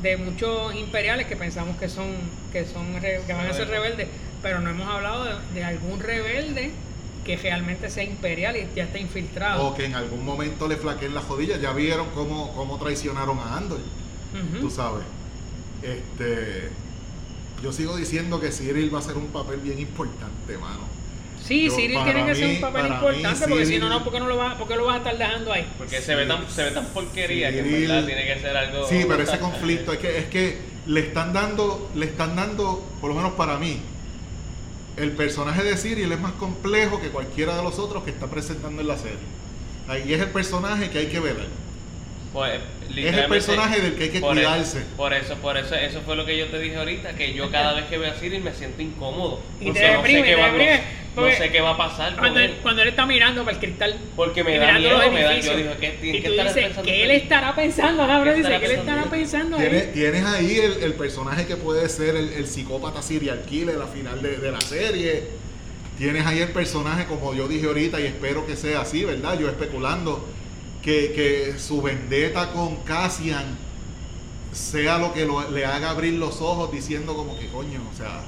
de muchos imperiales que pensamos que son, que son, que van a ser rebeldes, pero no hemos hablado de, de algún rebelde que realmente sea imperial y ya está infiltrado. o que en algún momento le flaqueen las rodillas. Ya vieron cómo, cómo traicionaron a Andor. Tú sabes. Este, yo sigo diciendo que Cyril va a ser un papel bien importante, mano. Sí, Yo- Cyril tiene que ser un papel importante mí, porque si no, no, ¿por qué, no lo vas, ¿por qué lo vas a estar dejando ahí? Porque se ve tan, se ve tan porquería que en verdad tiene que ser algo. Sí, pero ese conflicto es que es que le están dando, le están dando, por lo menos para mí, el personaje de Cyril es más complejo que cualquiera de los otros que está presentando en la serie. Ahí es el personaje que hay que ver. Pues, Es el personaje del que hay que por cuidarse. Eso, por eso, por eso, eso fue lo que yo te dije ahorita, que yo cada vez que veo a Cyril me siento incómodo. Y porque te no deprime, sé qué te va, no- deprime, no, porque sé qué va a pasar Cuando él. él, cuando él está mirando para el cristal Porque me da mirando miedo, los me da, yo edificios, digo, ¿qué, y ¿qué tú dices pensando que él estará pensando, cabrón, ¿Qué dice que él estará pensando? ahí. Tienes, tienes ahí el, el personaje que puede ser el, el psicópata serial killer al final de, de la serie. Tienes ahí el personaje, como yo dije ahorita, y espero que sea así, ¿verdad? Yo especulando que, que su vendetta con Cassian sea lo que lo- le haga abrir los ojos diciendo como que coño, o sea,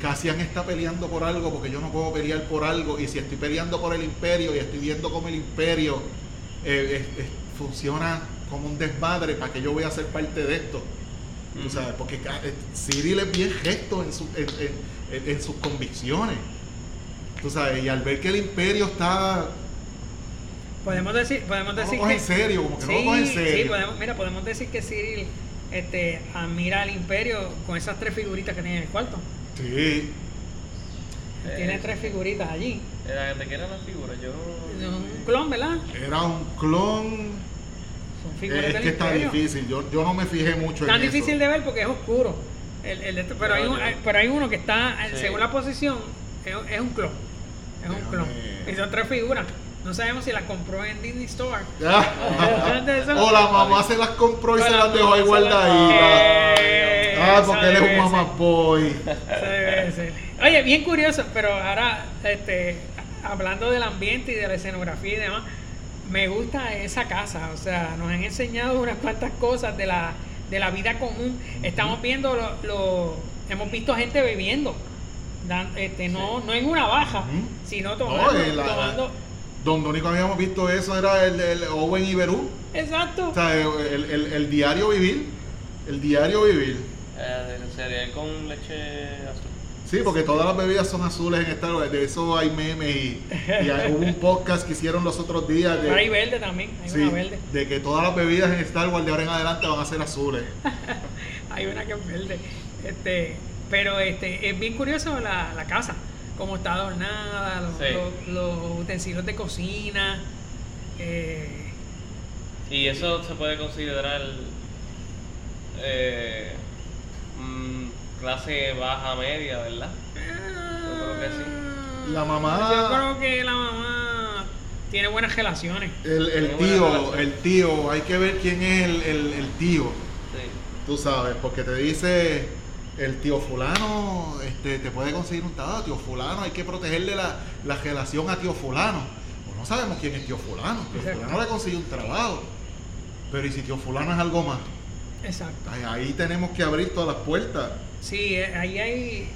Cassian está peleando por algo porque yo no puedo pelear por algo y si estoy peleando por el imperio y estoy viendo como el imperio eh, es- es- funciona como un desmadre para que yo voy a ser parte de esto. Tú Ujú. sabes, porque ca- eh, Cyril es bien gesto en, su- en, en- en- en sus convicciones. Tú sabes, y al ver que el imperio está. Podemos decir, podemos No decir que en serio, como que no lo coge en sí, serio. sí, podemos, mira, podemos decir que Cyril este, admira al imperio con esas tres figuritas que tiene en el cuarto. Sí, Eh, Tiene tres figuritas allí. Era, ¿De qué eran las figuras? Yo no... Un clon, ¿verdad? era un clon. Son Eh, figuras es del que está imperio. difícil, yo, yo no me fijé mucho Tan en difícil de ver porque es oscuro. El, el de esto- pero, hay un- hay- pero hay uno que está, eh, Sí. según la posición, es, es un clon. Es un clon. Y son tres figuras. No sabemos si las compró en Disney Store. Ah, de o la mamá se las compró y se las dejó ahí se las- guardaditas. Eh, Ah, porque él es un mamá boy. Oye, bien curioso, pero ahora, este, hablando del ambiente y de la escenografía y demás, me gusta esa casa. O sea, nos han enseñado unas cuantas cosas de la, de la vida común. Estamos viendo lo, lo- hemos visto gente bebiendo. Dan- este, no, no en una baja, sino la- tomando- Donde único habíamos visto eso era el, el Owen y Berú. Exacto. O sea, el, el- el diario vivir. El diario vivir. Eh, de cereal con leche azul. Sí, porque todas las bebidas son azules en Star Wars. De eso hay memes y, y hay- hubo un podcast que hicieron los otros días Pero hay de, verde también, hay sí, una verde. de que todas las bebidas en Star Wars de ahora en adelante van a ser azules. Hay una que es verde. Este, pero este, es bien curioso la, la casa, cómo está adornada, los, Sí. los- los utensilios de cocina. eh, Y eso se puede considerar eh, clase baja media, ¿verdad? creo que sí. La mamá- Yo creo que la mamá tiene buenas relaciones. El, tío, el tío, hay que ver quién es el, el- el tío. Sí. Tú sabes, porque te dice el tío fulano, este, te puede conseguir un trabajo, tío fulano, hay que protegerle la, la relación a tío fulano. Pues no sabemos quién es tío fulano, tío Exacto. fulano le consigue un trabajo. Pero ¿y si tío fulano es algo más? Exacto. Ahí, ahí tenemos que abrir todas las puertas. Sí, eh, ahí hay.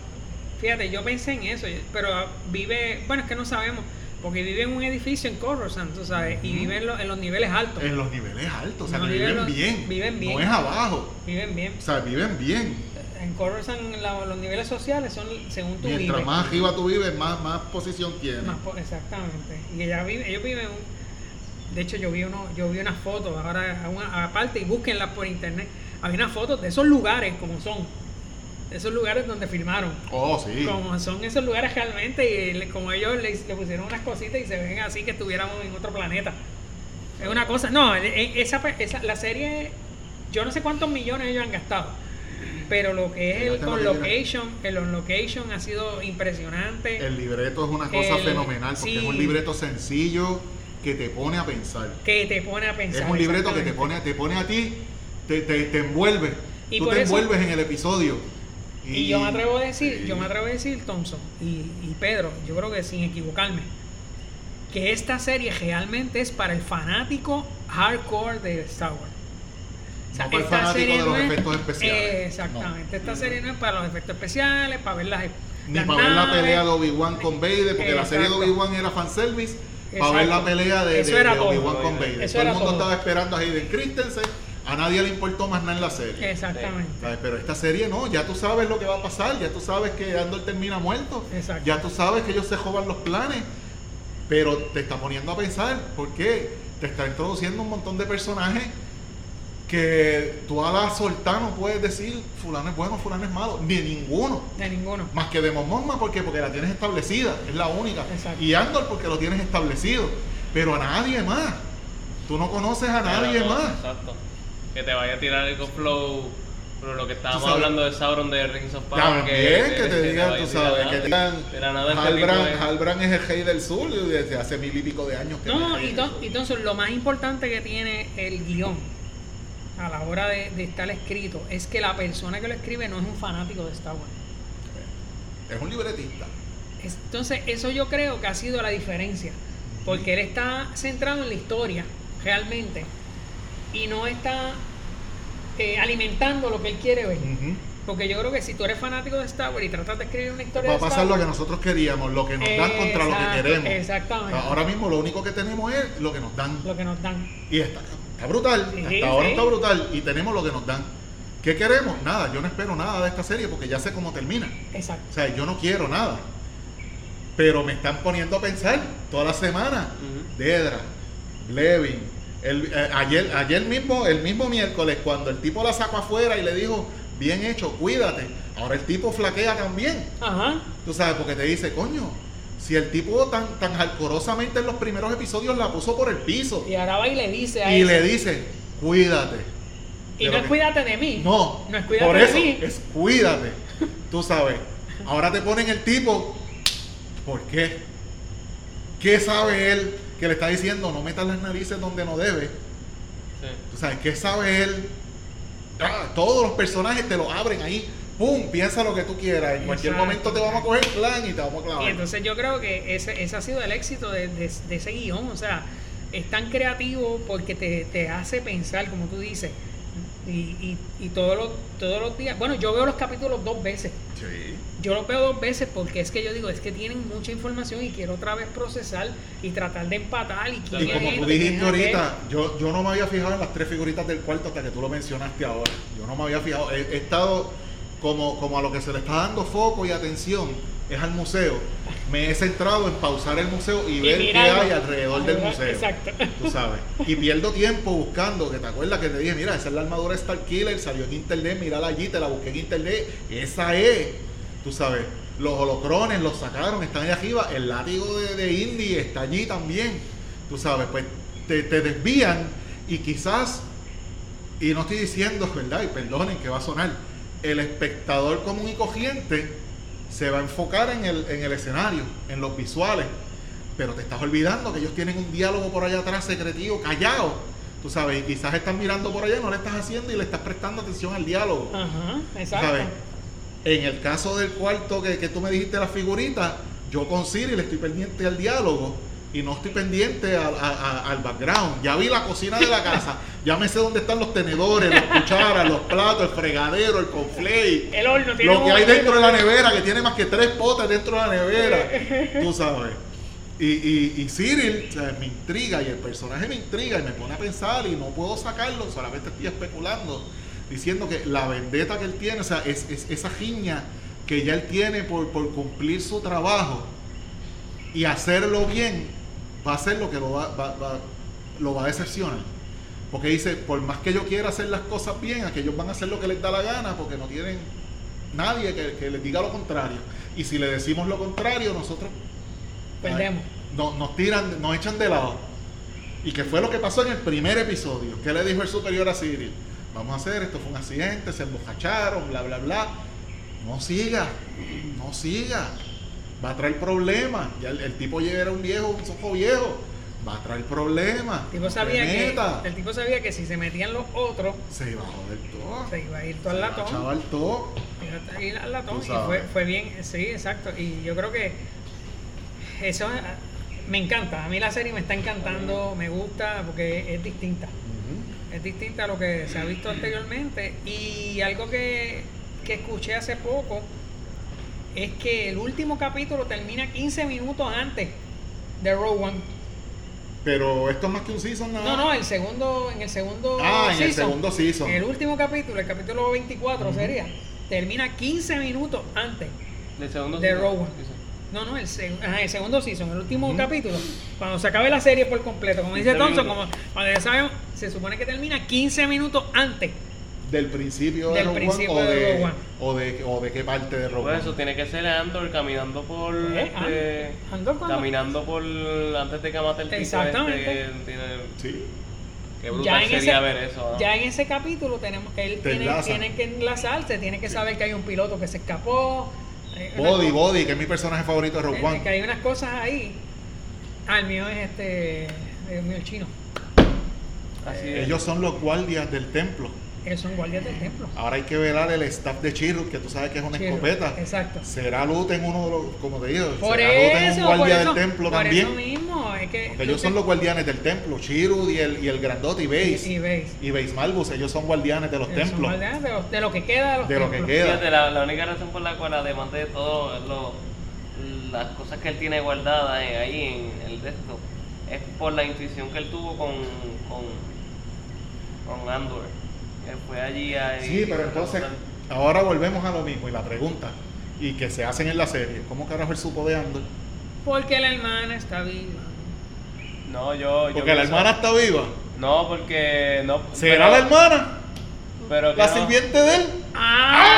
Fíjate, yo pensé en eso, pero vive. Bueno, es que no sabemos. Porque vive en un edificio en Coruscant, tú sabes, y vive en, lo- en los niveles altos. En los niveles altos, o sea, No, que viven viven los- bien. viven bien. No es abajo. Viven bien. O sea, viven bien. En Coruscant la- los niveles sociales son según tú Mientras vives. más arriba tú vives, más, más posición tienes. Más exactamente. Y ella vive, ellos viven un- de hecho yo vi uno, yo vi unas fotos ahora una- aparte y búsquenlas por internet. Había unas fotos de esos lugares como son. De esos lugares donde filmaron. Oh, sí. Como son esos lugares realmente y como ellos le, le pusieron unas cositas y se ven así que estuviéramos en otro planeta. Es una cosa, no, e- e- esa, esa- la serie, yo no sé cuántos millones ellos han gastado, pero lo que es el dirán. location, el on location ha sido impresionante. El libreto es una cosa El- fenomenal porque sí. es un libreto sencillo que te pone a pensar. que te pone a pensar. Es un libreto que te pone, te pone a ti, te, te, te envuelve. Y Tú te eso- envuelves en el episodio. Y yo me atrevo a decir, yo me atrevo a decir, Thompson y, y Pedro, yo creo que sin equivocarme, que esta serie realmente es para el fanático hardcore de Star Wars. Sea, No para esta fanático serie de los es- efectos especiales. Eh, exactamente. Esta serie no es para los efectos especiales, para ver las, Ni las para ver la pelea de Obi-Wan con Vader, porque la serie de. Obi-Wan era fanservice. Para Exacto. ver la pelea de. Obi-Wan con Vader. Eso todo el mundo todo. estaba esperando a Hayden Christensen. A nadie le importó más nada en la serie. Exactamente. ¿Sabes? Pero esta serie no, ya tú sabes lo que va a pasar, ya tú sabes que Andor termina muerto, Exacto. ya tú sabes que ellos se jodan los planes, pero te está poniendo a pensar, ¿por qué? Te está introduciendo un montón de personajes que tú a la solta no puedes decir fulano es bueno, fulano es malo, ni ninguno. De ninguno. Más que de Momoma, ¿por qué? Porque la tienes establecida, es la única. Exacto. Y Andor porque lo tienes establecido, pero a nadie más. Tú no conoces a nadie más. Exacto. Que te vaya a tirar el flow. Pero lo que estábamos hablando de Sauron de Rings of Power. También que, te que digan, tú sabes, que te digan, Halbrand, es- Halbrand es el rey del sur y desde hace mil y pico de años que No, to- y entonces lo más importante que tiene el guion a la hora de, de estar escrito es que la persona que lo escribe no es un fanático de Star Wars. Es un libretista. Es- Entonces, eso yo creo que ha sido la diferencia. Porque él está centrado en la historia, realmente. Y no está eh, alimentando lo que él quiere ver. Porque yo creo que si tú eres fanático de Star Wars y tratas de escribir una historia Va a de Star pasar lo que nosotros queríamos, lo que nos dan contra lo que queremos. exactamente. Ahora mismo lo único que tenemos es lo que nos dan. lo que nos dan. Y está, está brutal, Sí, hasta ahora está brutal y tenemos lo que nos dan. ¿Qué queremos? Nada, yo no espero nada de esta serie porque ya sé cómo termina. Exacto. O sea, yo no quiero nada. Pero me están poniendo a pensar toda la semana. Ujú. Dedra, Levin. El, eh, ayer, ayer mismo, el mismo miércoles, cuando el tipo la sacó afuera y le dijo, bien hecho, cuídate. Ahora el tipo flaquea también. Ajá. Tú sabes, porque te dice, coño, si el tipo tan, tan en los primeros episodios la puso por el piso Y ahora va y le dice a y le dice, cuídate. Y De no es que- cuídate de mí. No, No es cuídate por de eso mí. es cuídate. Tú sabes. Ahora te ponen el tipo. ¿Por qué? ¿Qué sabe él que le está diciendo no metas las narices donde no debe? Sí. Tú sabes, ¿qué sabe él? Ah, todos los personajes te lo abren ahí. ¡Pum! Piensa lo que tú quieras. En cualquier Exacto. momento te vamos a coger plan y te vamos a clavar. Y entonces yo creo que ese, ese ha sido el éxito de, de- de ese guion. O sea, es tan creativo porque te, te hace pensar, como tú dices. Y, y, y todos, los, todos los días. Bueno, yo veo los capítulos dos veces. Sí. Yo los veo dos veces porque es que yo digo, es que tienen mucha información y quiero otra vez procesar y tratar de empatar. Y, quién Y como este, tú quién dijiste ahorita, yo, yo no me había fijado en las tres figuritas del cuarto hasta que tú lo mencionaste ahora. Yo no me había fijado. He, he estado como, como a lo que se le está dando foco y atención es al museo. Me he centrado en pausar el museo y, Y ver qué hay alrededor del museo. Exacto. Tú sabes. Y pierdo tiempo buscando, que te acuerdas que te dije, mira, esa es la armadura Star Killer, salió en internet, mírala allí, te la busqué en internet. Esa es. Tú sabes. Los holocrones los sacaron, están allá arriba. El látigo de, de Indy está allí también. Tú sabes, pues te, te desvían y quizás, y no estoy diciendo, ¿verdad? Y perdonen que va a sonar, el espectador común y corriente se va a enfocar en el, en el escenario, en los visuales. Pero te estás olvidando que ellos tienen un diálogo por allá atrás secretivo, callado. Tú sabes, y quizás estás mirando por allá, no le estás haciendo y le estás prestando atención al diálogo. Ajá, exacto. ¿sabes? En el caso del cuarto que, que tú me dijiste la figurita, yo con Siri le estoy pendiente al diálogo y no estoy pendiente al, a- a- al background. Ya vi la cocina de la casa, ya me sé dónde están los tenedores, las cucharas, los platos, el fregadero, el conflay. El horno tiene Lo que hay dentro de la nevera, que tiene más que tres potes dentro de la nevera. Tú sabes. Y, y, y Cyril o sea, me intriga y el personaje me intriga y me pone a pensar y no puedo sacarlo, solamente estoy especulando, diciendo que la vendetta que él tiene, o sea, es, es esa giña que ya él tiene por, por cumplir su trabajo y hacerlo bien, va a ser lo que lo va, va- va- lo va a decepcionar. Porque dice, por más que yo quiera hacer las cosas bien, aquellos van a hacer lo que les da la gana porque no tienen nadie que, que les diga lo contrario. Y si le decimos lo contrario, nosotros Perdemos. ay, no- nos tiran, nos echan de lado. Y que fue lo que pasó en el primer episodio. ¿Qué le dijo el superior a Cyril? Vamos a hacer, esto fue un accidente, se embocacharon, bla, bla, bla. No siga, no siga. Va a traer problemas. Ya el, el tipo ya era un viejo, un sojo viejo. Va a traer problemas. El tipo sabía que, el tipo sabía que si se metían los otros, Se iba a joder todo. se iba a ir todo al Se iba a latón. chaval todo. Iba a ir al latón. Y fue, fue bien, sí, exacto. Y yo creo que eso eh, me encanta. A mí la serie me está encantando, me gusta porque es distinta. Es distinta a lo que se ha visto anteriormente. Y algo que, que escuché hace poco es que el último capítulo termina 15 minutos antes de Rogue One. Pero esto es más que un season, nada No, más. no, el segundo, en el segundo Ah, en el segundo season. El último capítulo, el capítulo 24 sería, termina 15 minutos antes. Del segundo De season. Rowan. No, no, el, seg- ajá, el segundo season, el último capítulo, cuando se acabe la serie por completo, como dice 15 Thompson, como cuando ya sabemos, se supone que termina 15 minutos antes. Del principio de Rogue One principio o de de, Rogue One. o de o de qué parte de Rogue Por One. eso tiene que ser Andor caminando por Eh, este, And- Andor cuando- caminando por antes de que mate el tipo Exactamente. este que tiene Sí. qué Ya brutal en, sería ese, ver eso ¿no? ya en ese capítulo tenemos, él Te tiene, tiene que enlazarse, tiene que saber que hay un piloto que se escapó. eh, una Body, Body, que es mi personaje favorito de Rogue Eh, One. Que hay unas cosas ahí. Ah, el mío es este. El mío el chino. Así es. Ellos son los guardias del templo. Ellos son guardias del templo. Ahora hay que velar el staff de Chirrut, que tú sabes que es una Chirrut, escopeta. exacto. Será Luten uno de los, como te digo, Por será eso, un guardia eso, del templo por también. eso mismo. Es que Porque ellos son los guardianes del templo, Chirrut y el, y el grandote y Base. Y, y veis. Y Base Malbus, ellos son guardianes de los ellos son templos. guardianes de, los- de lo que queda de los De lo que queda. Fíjate, la, la única razón por la cual además de todo lo- las cosas que él tiene guardadas en- ahí en el de esto es por la intuición que él tuvo con con, con Andor que fue allí a Sí, pero entonces, ahora volvemos a lo mismo. Y la pregunta, y que se hacen en la serie, ¿cómo carajo él supo de Andor? Porque la hermana está viva. no yo, yo Porque la hermana está viva. no porque no ¿Será pero- la hermana? pero que ¿La no- sirviente de él? ¡Ah!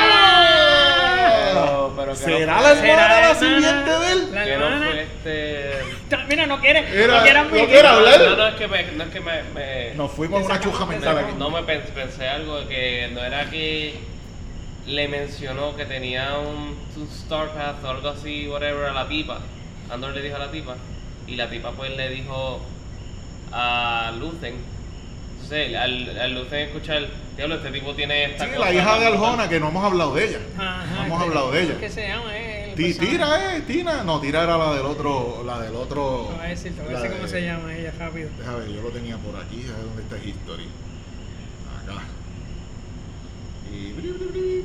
Pero que ¿Será no la fue- hermana ¿Será la la sirviente hermana? de él? La que no fue este Mira, no quiere. Era- no quiere no quiere hablar. No, no, es que me, no es que me, me- Nos fuimos a una chuja mental aquí. no me pens- pensé algo de que no era que le mencionó que tenía un, un Star Path o algo así, whatever, a la tipa. Andor le dijo a la tipa. Y la tipa pues le dijo a Luthen. Entonces, al, al Luthen escuchar, diablo, este tipo tiene esta Sí, cosa la hija de Aljona, que no hemos hablado de ella. Ajá, no hemos este, hablado de ella. ¿Qué se llama? eh. Tira, eh, Tina. No, Tira era la del otro, la del otro. Te voy a decir, te voy a decir cómo de- se llama ella rápido. Déjame ver, yo lo tenía por aquí, a ver dónde está History. Acá. Y. bri, bri, bri.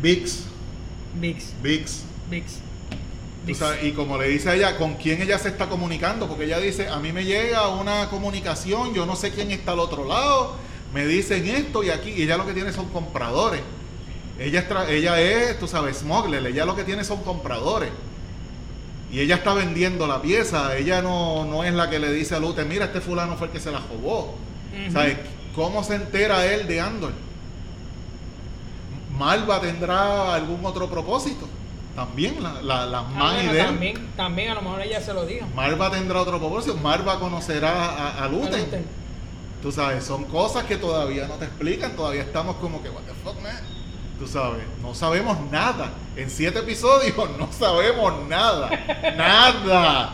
Vix, Vix. Vix. Vix. Y como le dice a ella, ¿con quién ella se está comunicando? Porque ella dice, a mí me llega una comunicación, yo no sé quién está al otro lado, me dicen esto y aquí, y ella lo que tiene son compradores. Ella ella es, tú sabes, smuggler, ella lo que tiene son compradores. Y ella está vendiendo la pieza, ella no, no es la que le dice a Lute, mira, este fulano fue el que se la robó. Ujú. ¿Sabes? ¿Cómo se entera él de Andor? Malva tendrá algún otro propósito. También, la, la, las Ah, bueno, de él. también, también a lo mejor ella se lo dijo. Marva tendrá otro propósito. Marva conocerá a, a Luten. A. Tú sabes, son cosas que todavía no te explican. Todavía estamos como que, what the fuck, man. Tú sabes, no sabemos nada. En siete episodios no sabemos nada. nada.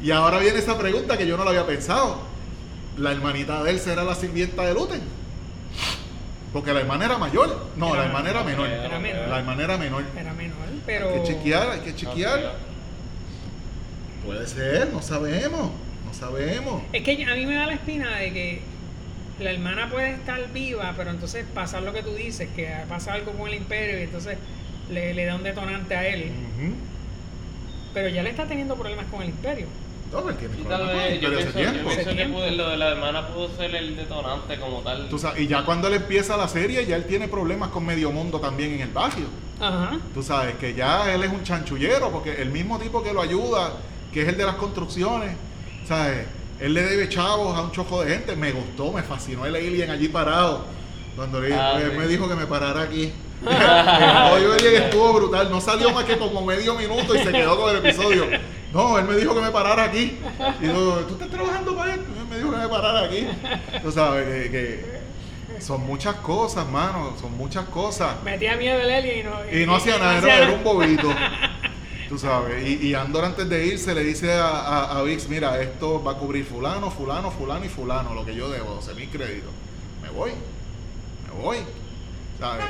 Y ahora viene esa pregunta que yo no la había pensado. ¿La hermanita de él será la sirvienta de Luten? Porque la hermana era mayor. No, Era la hermana era menor. Era menor. La hermana era menor. Era menor, pero. Hay que chequear, hay que chequear. sí, Puede ser, no sabemos, no sabemos. Es que a mí me da la espina de que la hermana puede estar viva, pero entonces pasar lo que tú dices, que pasa algo con el imperio y entonces le, le da un detonante a él. Pero ya le está teniendo problemas con el imperio. Y tal con el vez, yo yo tiempo. pienso que tiempo. puede- lo de la hermana pudo ser el detonante como tal. Tú sabes, y ya cuando él empieza la serie, ya él tiene problemas con medio mundo también en el barrio. Ajá. Tú sabes que ya él es un chanchullero, porque el mismo tipo que lo ayuda, que es el de las construcciones, ¿sabes? Él le debe chavos a un chojo de gente. Me gustó, me fascinó el alien allí parado. Cuando le, Ah, él sí. me dijo que me parara aquí. el alien estuvo brutal. No salió más que como medio minuto y se quedó con el episodio. No, él me dijo que me parara aquí. Y yo, ¿tú estás trabajando para él? Él me dijo que me parara aquí. Tú sabes que, que son muchas cosas, mano. Son muchas cosas. Metía miedo el alien y no, Y no hacía nada, era un bobito. Tú sabes. Y, y Andor antes de irse le dice a, a, a Vix, mira, esto va a cubrir fulano, fulano, fulano y fulano, lo que yo debo, 12 mil créditos. Me voy. Me voy. ¿Sabes?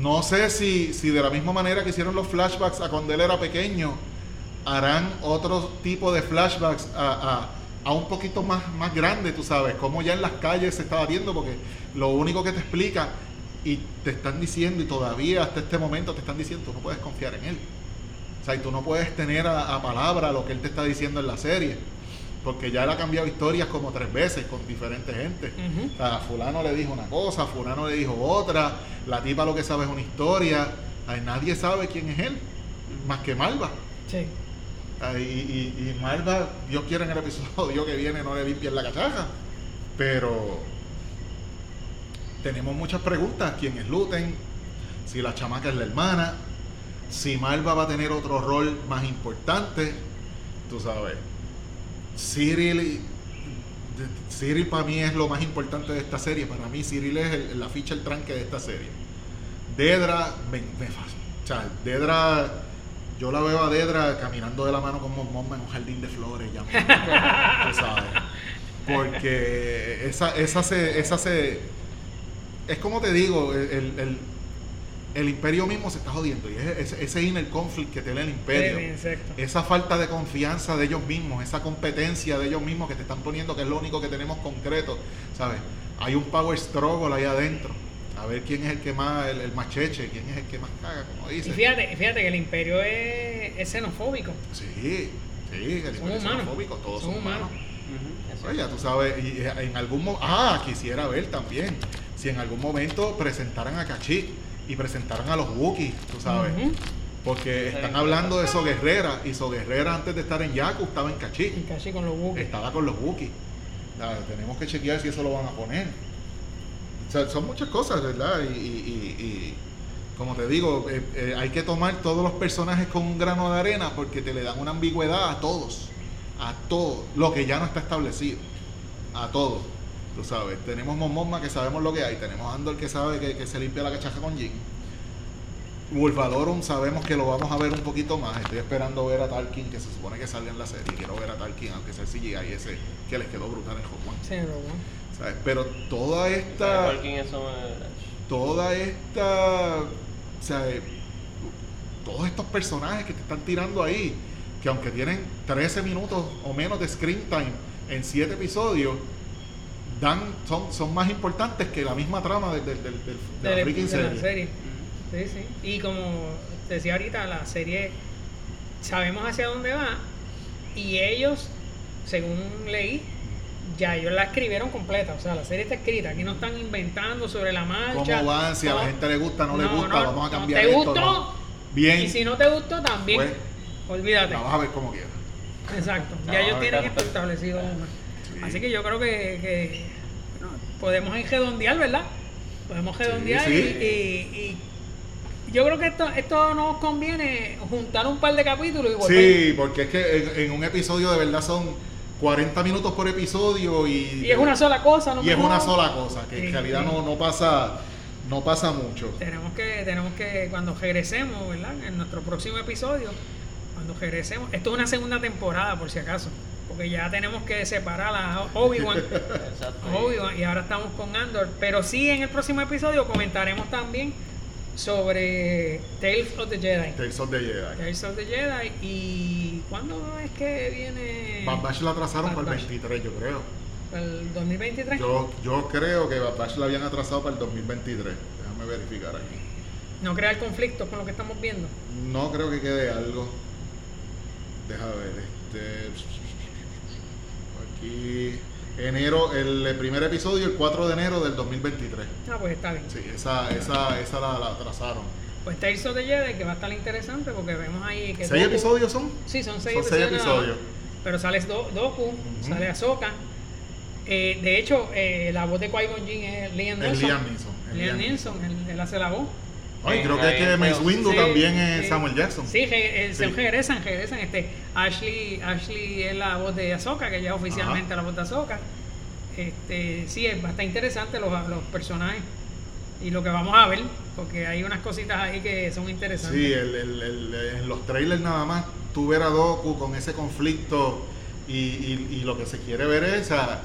No sé si, si de la misma manera que hicieron los flashbacks a cuando él era pequeño, harán otro tipo de flashbacks a, a- a un poquito más, más grande, tú sabes, como ya en las calles se estaba viendo, porque lo único que te explica y te están diciendo, y todavía hasta este momento te están diciendo, tú no puedes confiar en él. O sea, y tú no puedes tener a, a palabra lo que él te está diciendo en la serie, porque ya él ha cambiado historias como tres veces con diferentes gente. Ujú. O sea, fulano le dijo una cosa, fulano le dijo otra, la tipa lo que sabe es una historia, Ay, nadie sabe quién es él, más que Malva. Sí. Ay, y, y, Dios quiere en el episodio que viene no le limpien la cachaja. Pero tenemos muchas preguntas. ¿Quién es Luten? Si la chamaca es la hermana. Si Malva va a tener otro rol más importante. Tú sabes. Cyril. Cyril para mí es lo más importante de esta serie. Para mí Cyril es el- la ficha, el tranque de esta serie. Dedra, me, me o sea, Dedra, yo la veo a Dedra caminando de la mano con Mon Mothma en un jardín de flores, ya, tú sabes. Porque esa, esa se, esa se, es como te digo, el, el, el- el imperio mismo se está jodiendo y es ese, ese inner conflict que tiene el imperio. Sí. Esa falta de confianza de ellos mismos, esa competencia de ellos mismos que te están poniendo, que es lo único que tenemos concreto, ¿sabes? Hay un power struggle ahí adentro. A ver quién es el que más, el, el más cheche, quién es el que más caga, como Y dice. fíjate, fíjate que el imperio es, es xenofóbico. Sí, sí, el Son imperio humanos. xenofóbico, todos Son son humanos. humanos. Ujú, eso. Oye, ya tú sabes, y eh, en algún momento, ah, quisiera ver también, si en algún momento presentaran a Cachit y presentaran a los Wookiees, tú sabes. Ujú. Porque están hablando de So Guerrera y So Guerrera antes de estar en Yaku estaba en Cachit. Y casi con los buques. estaba con los Wookiees. Tenemos que chequear si eso lo van a poner. Son muchas cosas, ¿verdad? Y, y- y- y, como te digo, eh, eh, hay que tomar todos los personajes con un grano de arena porque te le dan una ambigüedad a todos. A todos. Lo que ya no está establecido. A todos. Tú sabes. Tenemos Mon Mothma que sabemos lo que hay. Tenemos Andor que sabe que, se limpia la cachaja con Jin. Wolvadorum sabemos que lo vamos a ver un poquito más. Estoy esperando ver a Tarkin, que se supone que salga en la serie. Quiero ver a Tarkin, aunque sea el CGI ese que les quedó brutal en Rogue One. ¿Sabes? Pero toda ¿Sabes esta. Toda esta. O sea, eh, todos estos personajes que te están tirando ahí, que aunque tienen 13 minutos o menos de screen time en 7 episodios, dan, son, son más importantes que la misma trama del- del- del- del- de, la freaking la serie. Sí, sí. Y como decía ahorita, la serie sabemos hacia dónde va y ellos, según leí, ya ellos la escribieron completa. O sea, la serie está escrita. Aquí no están inventando sobre la marcha. ¿Cómo van? Si a la gente le gusta, no, le no, gusta, no, vamos a cambiar ¿Te esto. gustó? ¿no? Bien, Y si no te gustó, también. Pues, Olvídate. vas a ver como quieras. Exacto. Ya ellos tienen esto establecido. Sí. Así que yo creo que, que, bueno, podemos redondear, ¿verdad? Podemos redondear sí. Y, y- y yo creo que esto, esto nos conviene juntar un par de capítulos y volver. Sí, porque es que en, en un episodio de verdad son 40 minutos por episodio y, Y es una sola cosa, ¿no? y es una sola cosa, que Sí, en realidad sí. no, no pasa no pasa mucho. Tenemos que, tenemos que, cuando regresemos, ¿verdad? En nuestro próximo episodio, cuando regresemos, esto es una segunda temporada, por si acaso, porque ya tenemos que separar a Obi-Wan Exacto. Obvio, y ahora estamos con Andor. Pero sí, en el próximo episodio comentaremos también sobre Tales of the Jedi. Tales of the Jedi. Tales of the Jedi. ¿Y cuándo es que viene? Bad Batch la atrasaron para el Batch. 23, yo creo. ¿El 2023? Yo, yo creo que Bad Batch la habían atrasado para el 2023. Déjame verificar aquí. No crear conflictos con lo que estamos viendo. No creo que quede algo. Deja ver, este. Aquí. Enero, el primer episodio, el 4 de enero del 2023. Ah, pues está bien. Sí, esa, esa, esa la, la trazaron. Pues Tales of the Jedi, que va a estar interesante porque vemos ahí que. ¿Seis episodios son? Sí, son seis Son seis episodios. más. episodios. Pero sale Do- Doku, sale Ahsoka. Eh, de hecho, eh, la voz de Qui-Gon Jinn es Liam Es Neeson. Liam Neeson. es Liam Liam Neeson, él, él hace la voz. Ay, creo que, Ahí que en Mace. Windu Sí, también es. Samuel Jackson. Sí, eh, se regresan, regresan. Este, Ashley, Ashley es la voz de Ahsoka, que ya es oficialmente la voz de Ahsoka. Este, sí, es bastante interesante los, los personajes y lo que vamos a ver, porque hay unas cositas ahí que son interesantes. Sí, el, el- el- en los trailers nada más tú ver a Doku con ese conflicto y, y- y lo que se quiere ver es, o sea,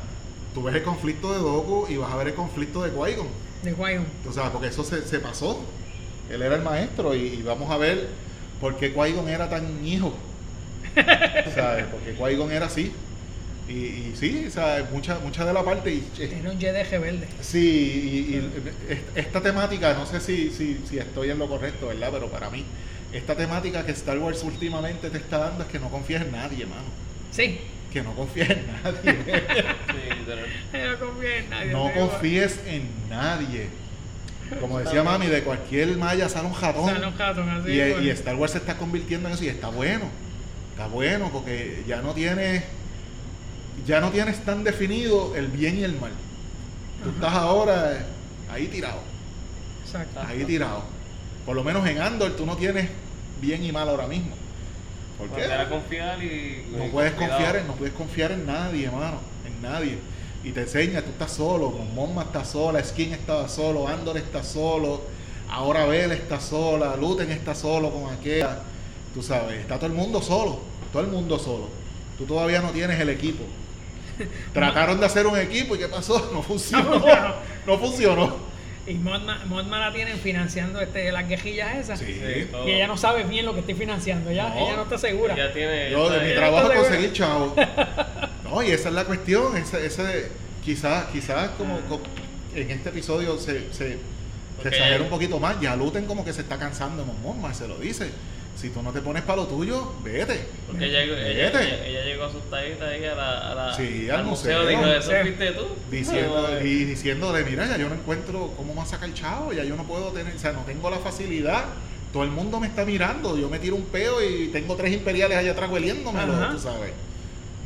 tú ves el conflicto de Doku y vas a ver el conflicto de Qui-Gon. De Qui-Gon. O sea, porque eso se, se pasó. Él era el maestro y, y vamos a ver por qué Qui-Gon era tan hijo. ¿Sabes? Porque Qui-Gon era así. Y, y sí, o sea, mucha, mucha de la parte. Y, Era un Jedi rebelde. Sí, y, y est- esta temática, no sé si, si, si estoy en lo correcto, ¿verdad? Pero para mí, esta temática que Star Wars últimamente te está dando es que no confíes en nadie, mano. Sí, Que no confíes en nadie. Sí, no confío en nadie. no confíes en nadie. Como decía mami, de cualquier malla sale un jatón. Sale un ratón así, y, bueno. y Star Wars se está convirtiendo en eso y está bueno. Está bueno porque ya no tienes ya no tienes tan definido el bien y el mal. Tú estás ahora ahí tirado. Exacto. ahí tirado. Por lo menos en Andor tú no tienes bien y mal ahora mismo. ¿Por qué? Confiar y. No y puedes con confiar en, no puedes confiar en nadie, hermano, en nadie. Y te enseña, tú estás solo, con Momma está sola, Skin estaba solo, Andor está solo, ahora Bell está sola, Luten está solo con aquella. Tú sabes, está todo el mundo solo, todo el mundo solo. Tú todavía no tienes el equipo. Trataron de hacer un equipo y ¿qué pasó? No funcionó. funcionó. No funcionó. Y Modma, Modma la tienen financiando este, las quejillas esas. Sí. Y ella no sabe bien lo que estoy financiando. Ella No. ella no está segura. Ya tiene. Yo de mi trabajo conseguir chavo. No, y esa es la cuestión. Ese, ese, quizás, quizás como, como en este episodio se, se, exagera un poquito más. Ya Luten como que se está cansando de Momma, se lo dice. Si tú no te pones para lo tuyo, vete. Porque ella, Vete. ella, ella llegó asustadita ahí a la, a la, Sí, al museo. Dijo, Al ¿eso museo. fuiste tú? Diciendo, Ay, y diciéndole, mira, ya yo no encuentro cómo más sacar chavo, ya yo no puedo tener, o sea, no tengo la facilidad. Todo el mundo me está mirando, yo me tiro un peo y tengo tres imperiales allá atrás hueliéndomelo, Ajá. tú sabes.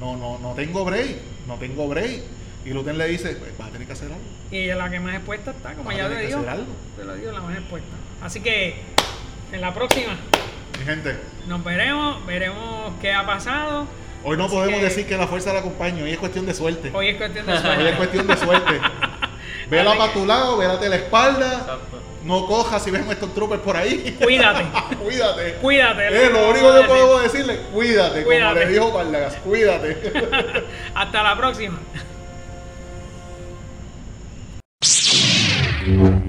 No, no, no tengo break, no tengo break. Y Luten le dice, pues vas a tener que hacer algo. Y ella la que más expuesta está, como Vas ya tener le que dijo. hacer algo. Te lo digo, la más expuesta. Así que en la próxima Mi gente, nos veremos, veremos qué ha pasado. hoy no Así podemos que- decir que la fuerza la acompaña, hoy es cuestión de suerte. Hoy es cuestión de Hoy es suerte. cuestión de suerte. Vela para tu lado, vélate la espalda. Exacto. No cojas si ves un Stone Trooper por ahí. Cuídate, Cuídate. cuídate. Eh, lo único que puedo decirle, cuídate, como Cuídate. le dijo Vargas, cuídate. Hasta la próxima.